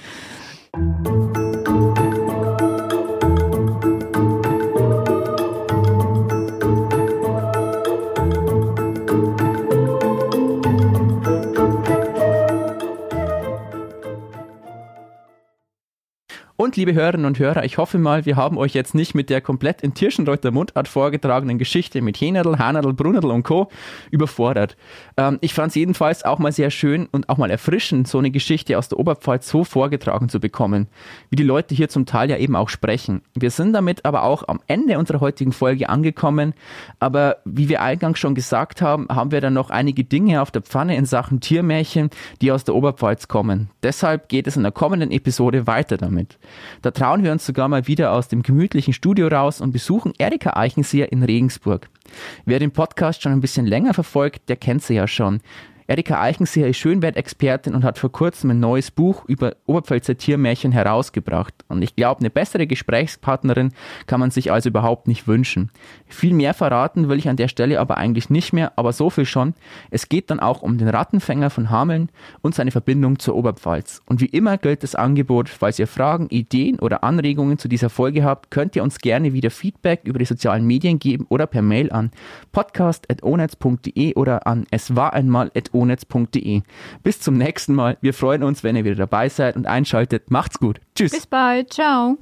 Und liebe Hörerinnen und Hörer, ich hoffe mal, wir haben euch jetzt nicht mit der komplett in Tirschenreuther Mundart vorgetragenen Geschichte mit Hähnerl, Hanerl, Brunnerl und Co. überfordert. Ähm, ich fand es jedenfalls auch mal sehr schön und auch mal erfrischend, so eine Geschichte aus der Oberpfalz so vorgetragen zu bekommen, wie die Leute hier zum Teil ja eben auch sprechen. Wir sind damit aber auch am Ende unserer heutigen Folge angekommen, aber wie wir eingangs schon gesagt haben, haben wir dann noch einige Dinge auf der Pfanne in Sachen Tiermärchen, die aus der Oberpfalz kommen. Deshalb geht es in der kommenden Episode weiter damit. Da trauen wir uns sogar mal wieder aus dem gemütlichen Studio raus und besuchen Erika Eichenseher in Regensburg. Wer den Podcast schon ein bisschen länger verfolgt, der kennt sie ja schon. Erika Eichenseher ist Schönwert-Expertin und hat vor kurzem ein neues Buch über Oberpfälzer Tiermärchen herausgebracht. Und ich glaube, eine bessere Gesprächspartnerin kann man sich also überhaupt nicht wünschen. Viel mehr verraten will ich an der Stelle aber eigentlich nicht mehr, aber so viel schon. Es geht dann auch um den Rattenfänger von Hameln und seine Verbindung zur Oberpfalz. Und wie immer gilt das Angebot, falls ihr Fragen, Ideen oder Anregungen zu dieser Folge habt, könnt ihr uns gerne wieder Feedback über die sozialen Medien geben oder per Mail an podcast.onetz.de oder an es war einmal onetz.de. Bis zum nächsten Mal. Wir freuen uns, wenn ihr wieder dabei seid und einschaltet. Macht's gut. Tschüss. Bis bald. Ciao.